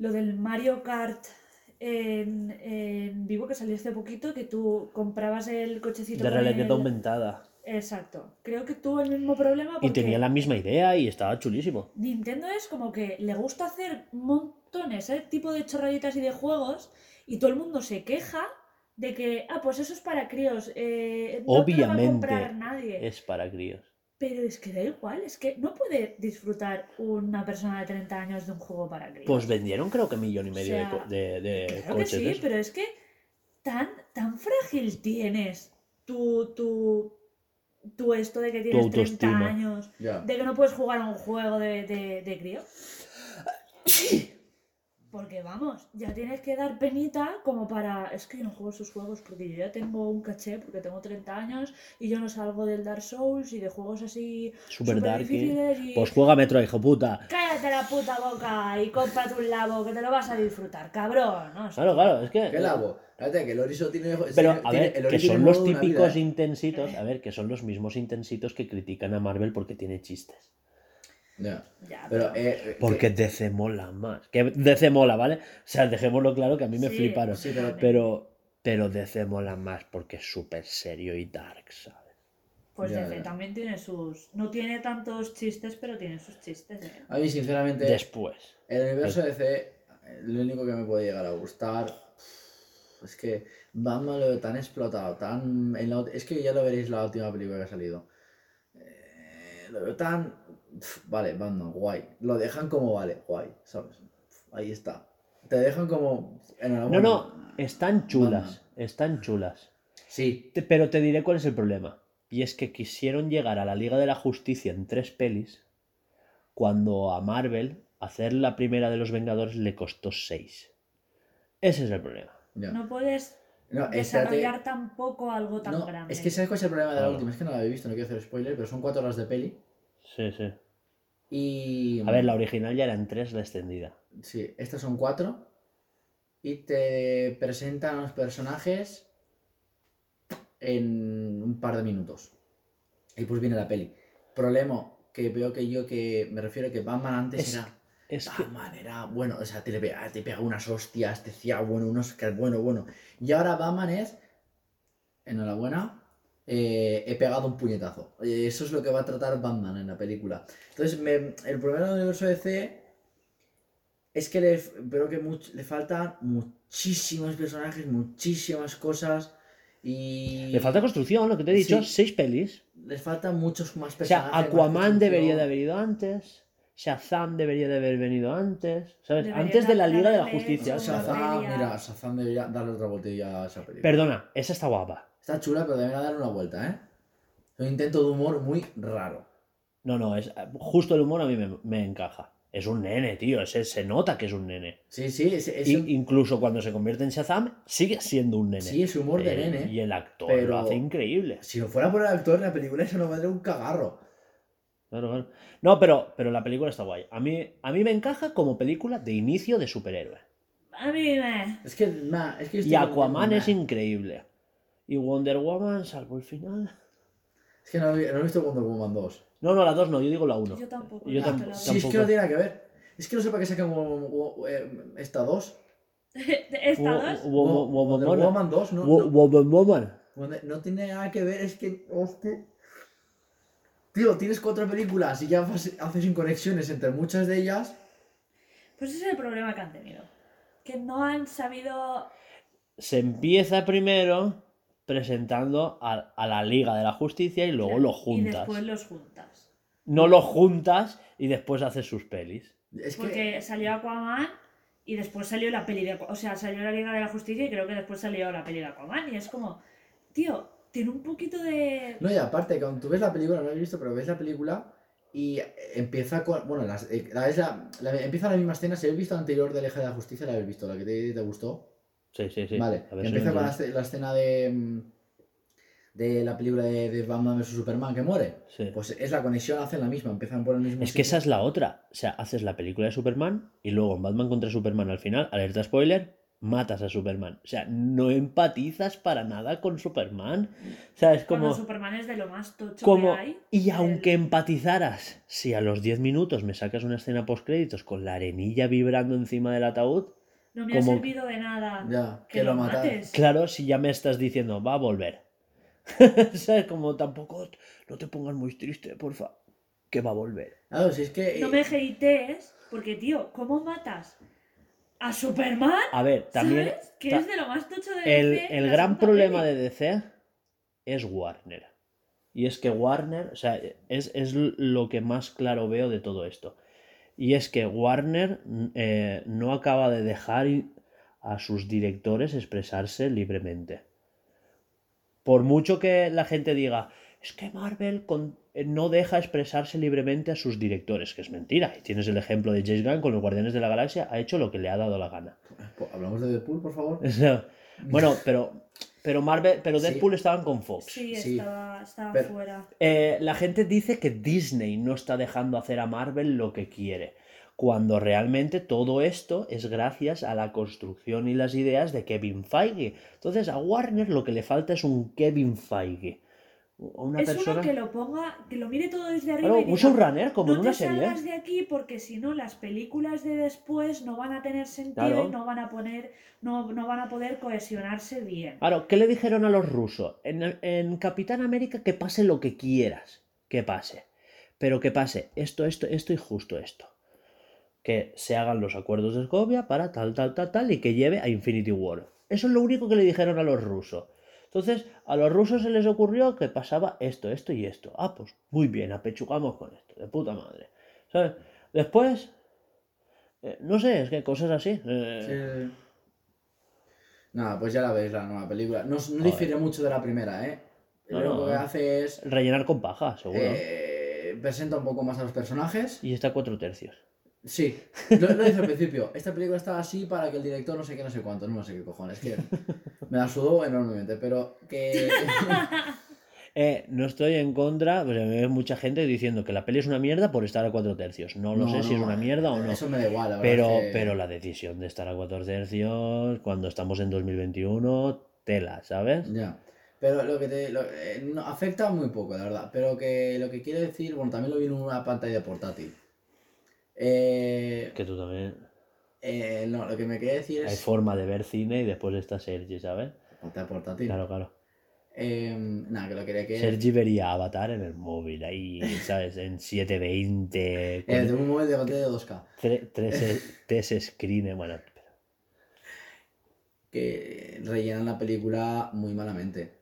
Lo del Mario Kart en, en vivo que salió hace poquito, que tú comprabas el cochecito. De realidad el- aumentada. Exacto. Creo que tuvo el mismo problema porque Y tenía la misma idea y estaba chulísimo. Nintendo es como que le gusta hacer montones, ese tipo de chorraditas y de juegos, y todo el mundo se queja de que, ah, pues eso es para críos. eh, no te lo va a Obviamente comprar nadie. es para críos. Pero es que da igual, es que no puede disfrutar una persona de 30 años de un juego para críos. Pues vendieron creo que millón y medio de sea, de, de Claro que coches. sí, pero es que tan, tan frágil tienes tu, tu, tu esto de que tienes 30 autoestima. años, Ya. de que no puedes jugar a un juego de, de, de crío. Porque vamos, ya tienes que dar penita como para. Es que yo no juego esos juegos porque yo ya tengo un caché, porque tengo 30 años y yo no salgo del Dark Souls y de juegos así. Super dark. difíciles y. Pues juega Metro, hijo puta. Cállate la puta boca y cómprate un labo que te lo vas a disfrutar, cabrón. ¿no? Claro, claro, es que. ¿Qué lavo? Fíjate que el Oriso tiene. Pero, a tiene- ver, el que tiene son los típicos intensitos, a ver, que son los mismos intensitos que critican a Marvel porque tiene chistes. Ya. Ya, Pero, pero- eh, eh, Porque que- DC mola más. Que DC mola, ¿vale? O sea, dejémoslo claro que a mí me Sí, fliparon. sí, pero- Pero, pero DC mola más porque es súper serio y dark, ¿sabes? Pues Ya, DC ya. también tiene sus. No tiene tantos chistes, pero tiene sus chistes. ¿eh? A mí, sinceramente, Después. el universo de DC, lo único que me puede llegar a gustar es que Batman lo veo tan explotado, tan. en la- es que ya lo veréis la última película que ha salido. Eh, lo veo tan. Pf, Vale, Batman, guay. Lo dejan como vale, guay, ¿sabes? Pf, Ahí está. Te dejan como. No, enhorabuena. no, están chulas, están chulas. Sí, Te- Pero te diré cuál es el problema. Y es que quisieron llegar a la Liga de la Justicia en tres pelis, cuando a Marvel hacer la primera de los Vengadores le costó seis. Ese es el problema. ya. No puedes No, desarrollar tampoco algo tan No, grande. es que ¿sabes cuál es el problema de la Claro. última? Es que no la había visto, no quiero hacer spoiler, pero son cuatro horas de peli. Sí, sí. Y. A ver, la original ya era en tres, la extendida. Sí, estas son cuatro. Y te presentan a los personajes en un par de minutos. Y pues viene la peli. Problema que veo que yo que me refiero que Batman antes Es- era. Es que Batman era bueno, o sea, te pega, te pega unas hostias, te decía bueno, unos que bueno, bueno. Y ahora Batman es. Enhorabuena. Eh, he pegado un puñetazo. Eso es lo que va a tratar Batman en la película. Entonces, me- el problema del universo DC es que le, veo que much- le faltan muchísimos personajes, muchísimas cosas. Y. le falta construcción, lo que te he dicho, Sí. seis pelis. Les faltan muchos más O personajes. sea, más Aquaman debería de haber ido antes. Shazam debería de haber venido antes. ¿Sabes? Antes de la Liga de la Justicia. Shazam, mira, Shazam debería darle otra botella a esa película. Perdona, esa está guapa. Está chula, pero debería darle una vuelta, ¿eh? Es un intento de humor muy raro. No, no, es justo el humor a mí me, me encaja. Es un nene, tío. ese- se nota que es un nene. Sí, sí, es, es un- incluso cuando se convierte en Shazam, sigue siendo un nene. sí, es humor de Eh, nene. Y el actor pero- lo hace increíble. Si no fuera por el actor, la película eso no valdría un cagarro. Claro, claro. No, pero, pero la película está guay. A mí, a mí me encaja como película de inicio de superhéroe. A mí me. Es que, nah, es que Y estoy- Aquaman es increíble. Y Wonder Woman, salvo el final. Es que no, he- no he visto Wonder Woman 2. No, no, la 2 no, yo digo la 1. Yo tampoco. Yo no, tam- lo- Sí, es que no tiene nada que ver. Es que no sé para qué sacan eh, esta 2. ¿Esta dos? Wo- Wonder Woman. Woman 2 no, Wo- no, Wonder Woman. No tiene nada que ver, es que... hostia. Tío, tienes cuatro películas y ya haces haces inconexiones entre muchas de ellas. Pues ese es el problema que han tenido. Que no han sabido. Se empieza primero presentando a, a la Liga de la Justicia y luego lo Y juntas. después los juntas. No lo juntas y después haces sus pelis. Es que... Porque salió Aquaman y después salió la peli de. O sea, salió la Liga de la Justicia y creo que después salió la peli de Aquaman. Y es como, tío, tiene un poquito de. No, y aparte, cuando tú ves la película, no lo he visto, pero ves la película Y empieza con. Bueno, las- eh, la, la- la- empieza la misma escena. Si habéis visto la anterior del Eje de la Justicia, la habéis visto, la que te, te gustó. Sí, sí, sí. vale, A ver si empieza con la, escena de. mm, de la película de, de Batman vs Superman que muere. Sí. Pues es la conexión, hacen la misma, empiezan por el mismo Es que esa es la otra. O sea, haces la película de Superman y luego en Batman contra Superman al final, alerta spoiler, matas a Superman. O sea, no empatizas para nada con Superman. O sea, es Cuando como... Superman es de lo más tocho como que hay. y aunque empatizaras, si a los 10 minutos me sacas una escena post créditos con la arenilla vibrando encima del ataúd, No me ha servido de nada Ya, que, que lo matas. mates. claro, si ya me estás diciendo, va a volver. ¿Sabes? Como tampoco, no te pongas muy triste, porfa, que va a volver. Claro, si es que. No me hatees, porque, tío, ¿cómo matas a Superman? A ver, también... ¿Sabes? Que ta- es de lo más tocho de El, DC, el gran problema peli. de DC es Warner. Y es que Warner, o sea, es, es lo que más claro veo de todo esto. Y es que Warner mm, eh, no acaba de dejar a sus directores expresarse libremente. Por mucho que la gente diga, es que Marvel con- eh, no deja expresarse libremente a sus directores, que es mentira. Y tienes el ejemplo de James Gunn con los Guardianes de la Galaxia, ha hecho lo que le ha dado la gana. Hablamos de Deadpool, por favor. Bueno, pero, pero Marvel, pero Sí. Deadpool estaban con Fox. Sí, Sí. estaba, estaba Pero- fuera. Eh, la gente dice que Disney no está dejando hacer a Marvel lo que quiere, cuando realmente todo esto es gracias a la construcción y las ideas de Kevin Feige. Entonces a Warner lo que le falta es un Kevin Feige. Una es persona... uno que lo ponga, que lo mire todo desde arriba Claro, y un como no en una te serie. salgas de aquí porque si no las películas de después no van a tener sentido Claro. y no van a poner, no, no van a poder cohesionarse bien. Claro, ¿qué le dijeron a los rusos? En, en Capitán América que pase lo que quieras, que pase. Pero que pase esto, esto, esto y justo esto. Que se hagan los acuerdos de Escobia para tal, tal, tal, tal y que lleve a Infinity War. Eso es lo único que le dijeron a los rusos. Entonces, a los rusos se les ocurrió que pasaba esto, esto y esto. Ah, pues muy bien, apechugamos con esto, de puta madre. ¿Sabes? Después, eh, no sé, es que cosas así. eh, Sí. Nada, pues ya la veis la nueva película. No, no difiere mucho de la primera, ¿eh? No, Lo no. que hace es. Rellenar con paja, seguro. eh, presenta un poco más a los personajes. Y está a cuatro tercios. Sí, lo, lo dije al principio. Esta película estaba así para que el director no sé qué, no sé cuánto, no sé qué cojones. Que me la sudó enormemente, pero que. Eh, no estoy en contra, pues hay mucha gente diciendo que la peli es una mierda por estar a cuatro tercios. No lo No, sé si es una mierda o no. Eso me da igual, la verdad. Pero, es que- pero la decisión de estar a cuatro tercios cuando estamos en 2021, tela, ¿sabes? Ya. Pero lo que te. lo- eh, no, afecta muy poco, la verdad. Pero que lo que quiere decir, bueno, también lo vi en una pantalla portátil. Eh, Que tú también. eh, no, lo que me quería decir Hay es. forma de ver cine y después está Sergi, ¿sabes? Pantalla portátil. Claro, claro. Eh, nada, que lo quería que. Sergi vería Avatar en el móvil, ahí, ¿sabes? En 720, Eh, con tengo un móvil de pantalla de 2K. tre- tres, tres screen, bueno. Que rellenan la película muy malamente.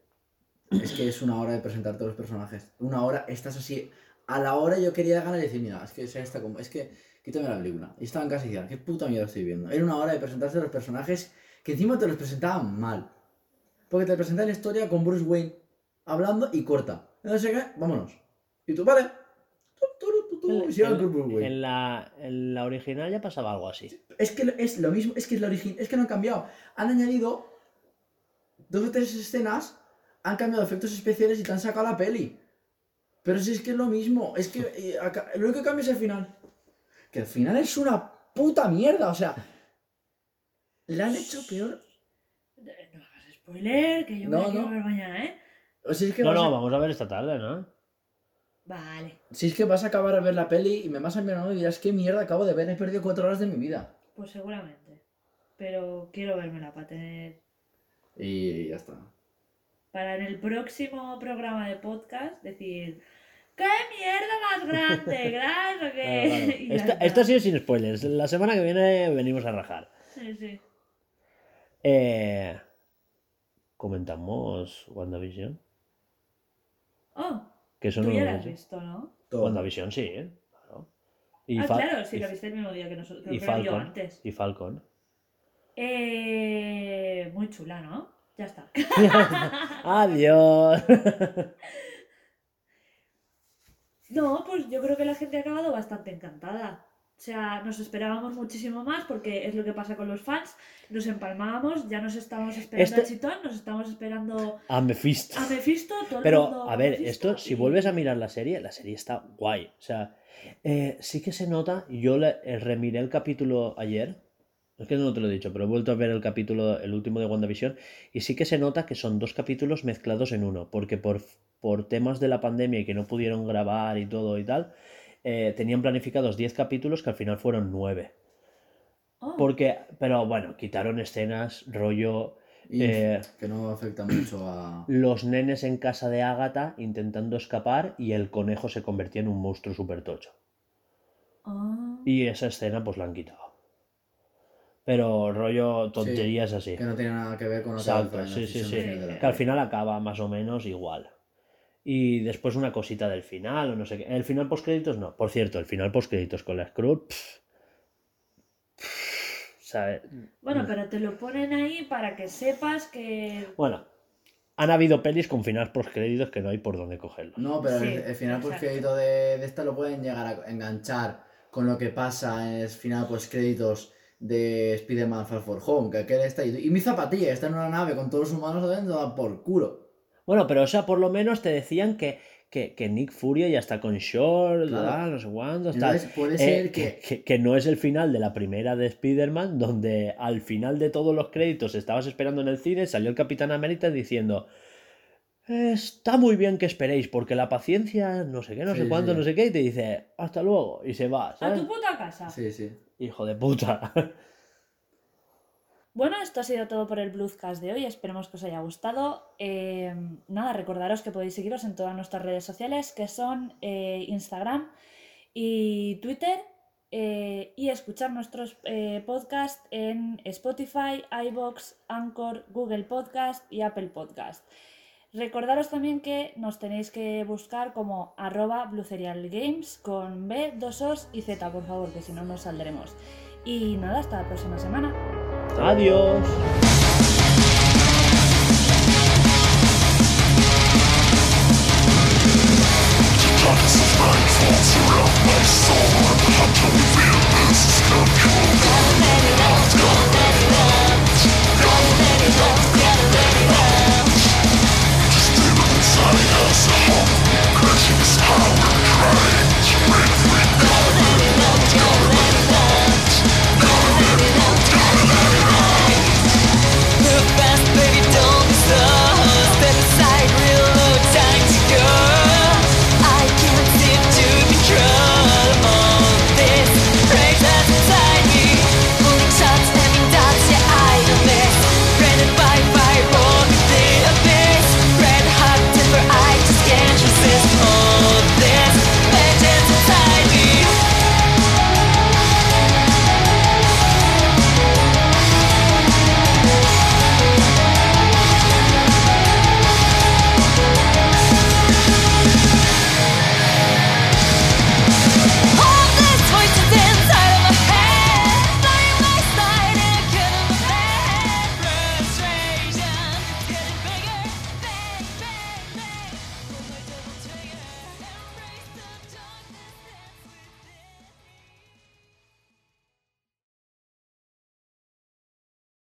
Es que es una hora de presentar todos los personajes. Una hora, estás así. A la hora yo quería ganar y decir, mira, es que sea esta como. Es que quítame la película. Y estaba en casa y decía, qué puta mierda estoy viendo. Era una hora de presentarse los personajes que encima te los presentaban mal. Porque te presentan la historia con Bruce Wayne hablando y corta. No sé qué, vámonos. Y tú, vale. Bruce Wayne. En la, en la original ya pasaba algo así. Es que es lo mismo, es que es la origin, es que no han cambiado. Han añadido dos o tres escenas, han cambiado efectos especiales y te han sacado la peli. Pero si es que es lo mismo, es que eh, acá- lo único que cambia es el final. Que el final es una puta mierda, o sea. La han hecho peor. No hagas spoiler, que yo me No, quiero no. ver mañana, ¿eh? O sea, es que No, a- no, vamos a ver esta tarde, ¿no? Vale. Si es que vas a acabar a ver la peli y me vas a mirar y dirás, ¿qué mierda acabo de ver? He perdido cuatro horas de mi vida. Pues seguramente. Pero quiero vérmela para tener. Y ya está. Para en el próximo programa de podcast decir. ¡Qué mierda más grande! Gracias, ¿o qué? Claro, claro. Esta- ha sido sin spoilers. La semana que viene venimos a rajar. Sí, sí. Eh, comentamos WandaVision. Oh, Que eso tú no ya lo has visto. visto, ¿no? WandaVision sí, ¿eh? Claro. Y ah, Fal- claro, sí, y- lo viste el mismo día que nosotros. y que Falcon. antes. Y Falcon. Eh, muy chula, ¿no? Ya está. Adiós. No, pues yo creo que la gente ha acabado bastante encantada. O sea, nos esperábamos muchísimo más porque es lo que pasa con los fans. Nos empalmábamos, ya nos estábamos esperando Este- a Chitón, nos estábamos esperando A Mephisto. a Mephisto, todo el Pero, mundo a ver, Mephisto esto, si vuelves a mirar la serie, la serie está guay. O sea, eh, sí que se nota, yo le, remiré el capítulo ayer, es que no te lo he dicho, pero he vuelto a ver el capítulo, el último de WandaVision, y sí que se nota que son dos capítulos mezclados en uno, porque por, por temas de la pandemia y que no pudieron grabar y todo y tal, eh, tenían planificados 10 capítulos que al final fueron 9. Oh, Porque, pero bueno, quitaron escenas, rollo... Y Eh, que no afecta mucho a. los nenes en casa de Ágata intentando escapar y el conejo se convertía en un monstruo súper tocho. ah. Y esa escena pues la han quitado. Pero rollo tonterías así. Que no tiene nada que ver con lo que Exacto, sí, sí, sí. final Que al final acaba más o menos igual. Y después una cosita del final o no sé qué. El final postcréditos no. Por cierto, el final postcréditos con la Skrull. pff, pff, ¿sabe? Bueno, pero te lo ponen ahí para que sepas que. Bueno, han habido pelis con finales postcréditos que no hay por dónde cogerlos. No, pero Sí, el, el final postcrédito de, de esta lo pueden llegar a enganchar con lo que pasa en el final postcréditos de Spider-Man Far For Home, que aquel está ahí. Y mi zapatilla está en una nave con todos los humanos adentro, da por culo. Bueno, pero o sea, por lo menos te decían que, que, que Nick Fury ya está con Shore, Claro. sé cuántos, tal. Puede Eh, ser que, que... que- que no es el final de la primera de Spider-Man, donde al final de todos los créditos estabas esperando en el cine, salió el Capitán América diciendo. Está muy bien que esperéis, porque la paciencia, no sé qué, no sé cuánto, sí. no sé qué, y te dice, hasta luego, y se va, ¡A tu puta casa! Sí, sí. Hijo de puta. Bueno, esto ha sido todo por el Bluescast de hoy. Esperemos que os haya gustado. Eh, nada, recordaros que podéis seguiros en todas nuestras redes sociales, que son eh, Instagram y Twitter, eh, y escuchar nuestros eh, podcasts en Spotify, iBox, Anchor, Google Podcast y Apple Podcast. Recordaros también que nos tenéis que buscar como arroba blucerialgames con B, dos Os y Z, por favor, que si no nos saldremos. Y nada, hasta la próxima semana. Adiós. Crushing stone, trying to break free.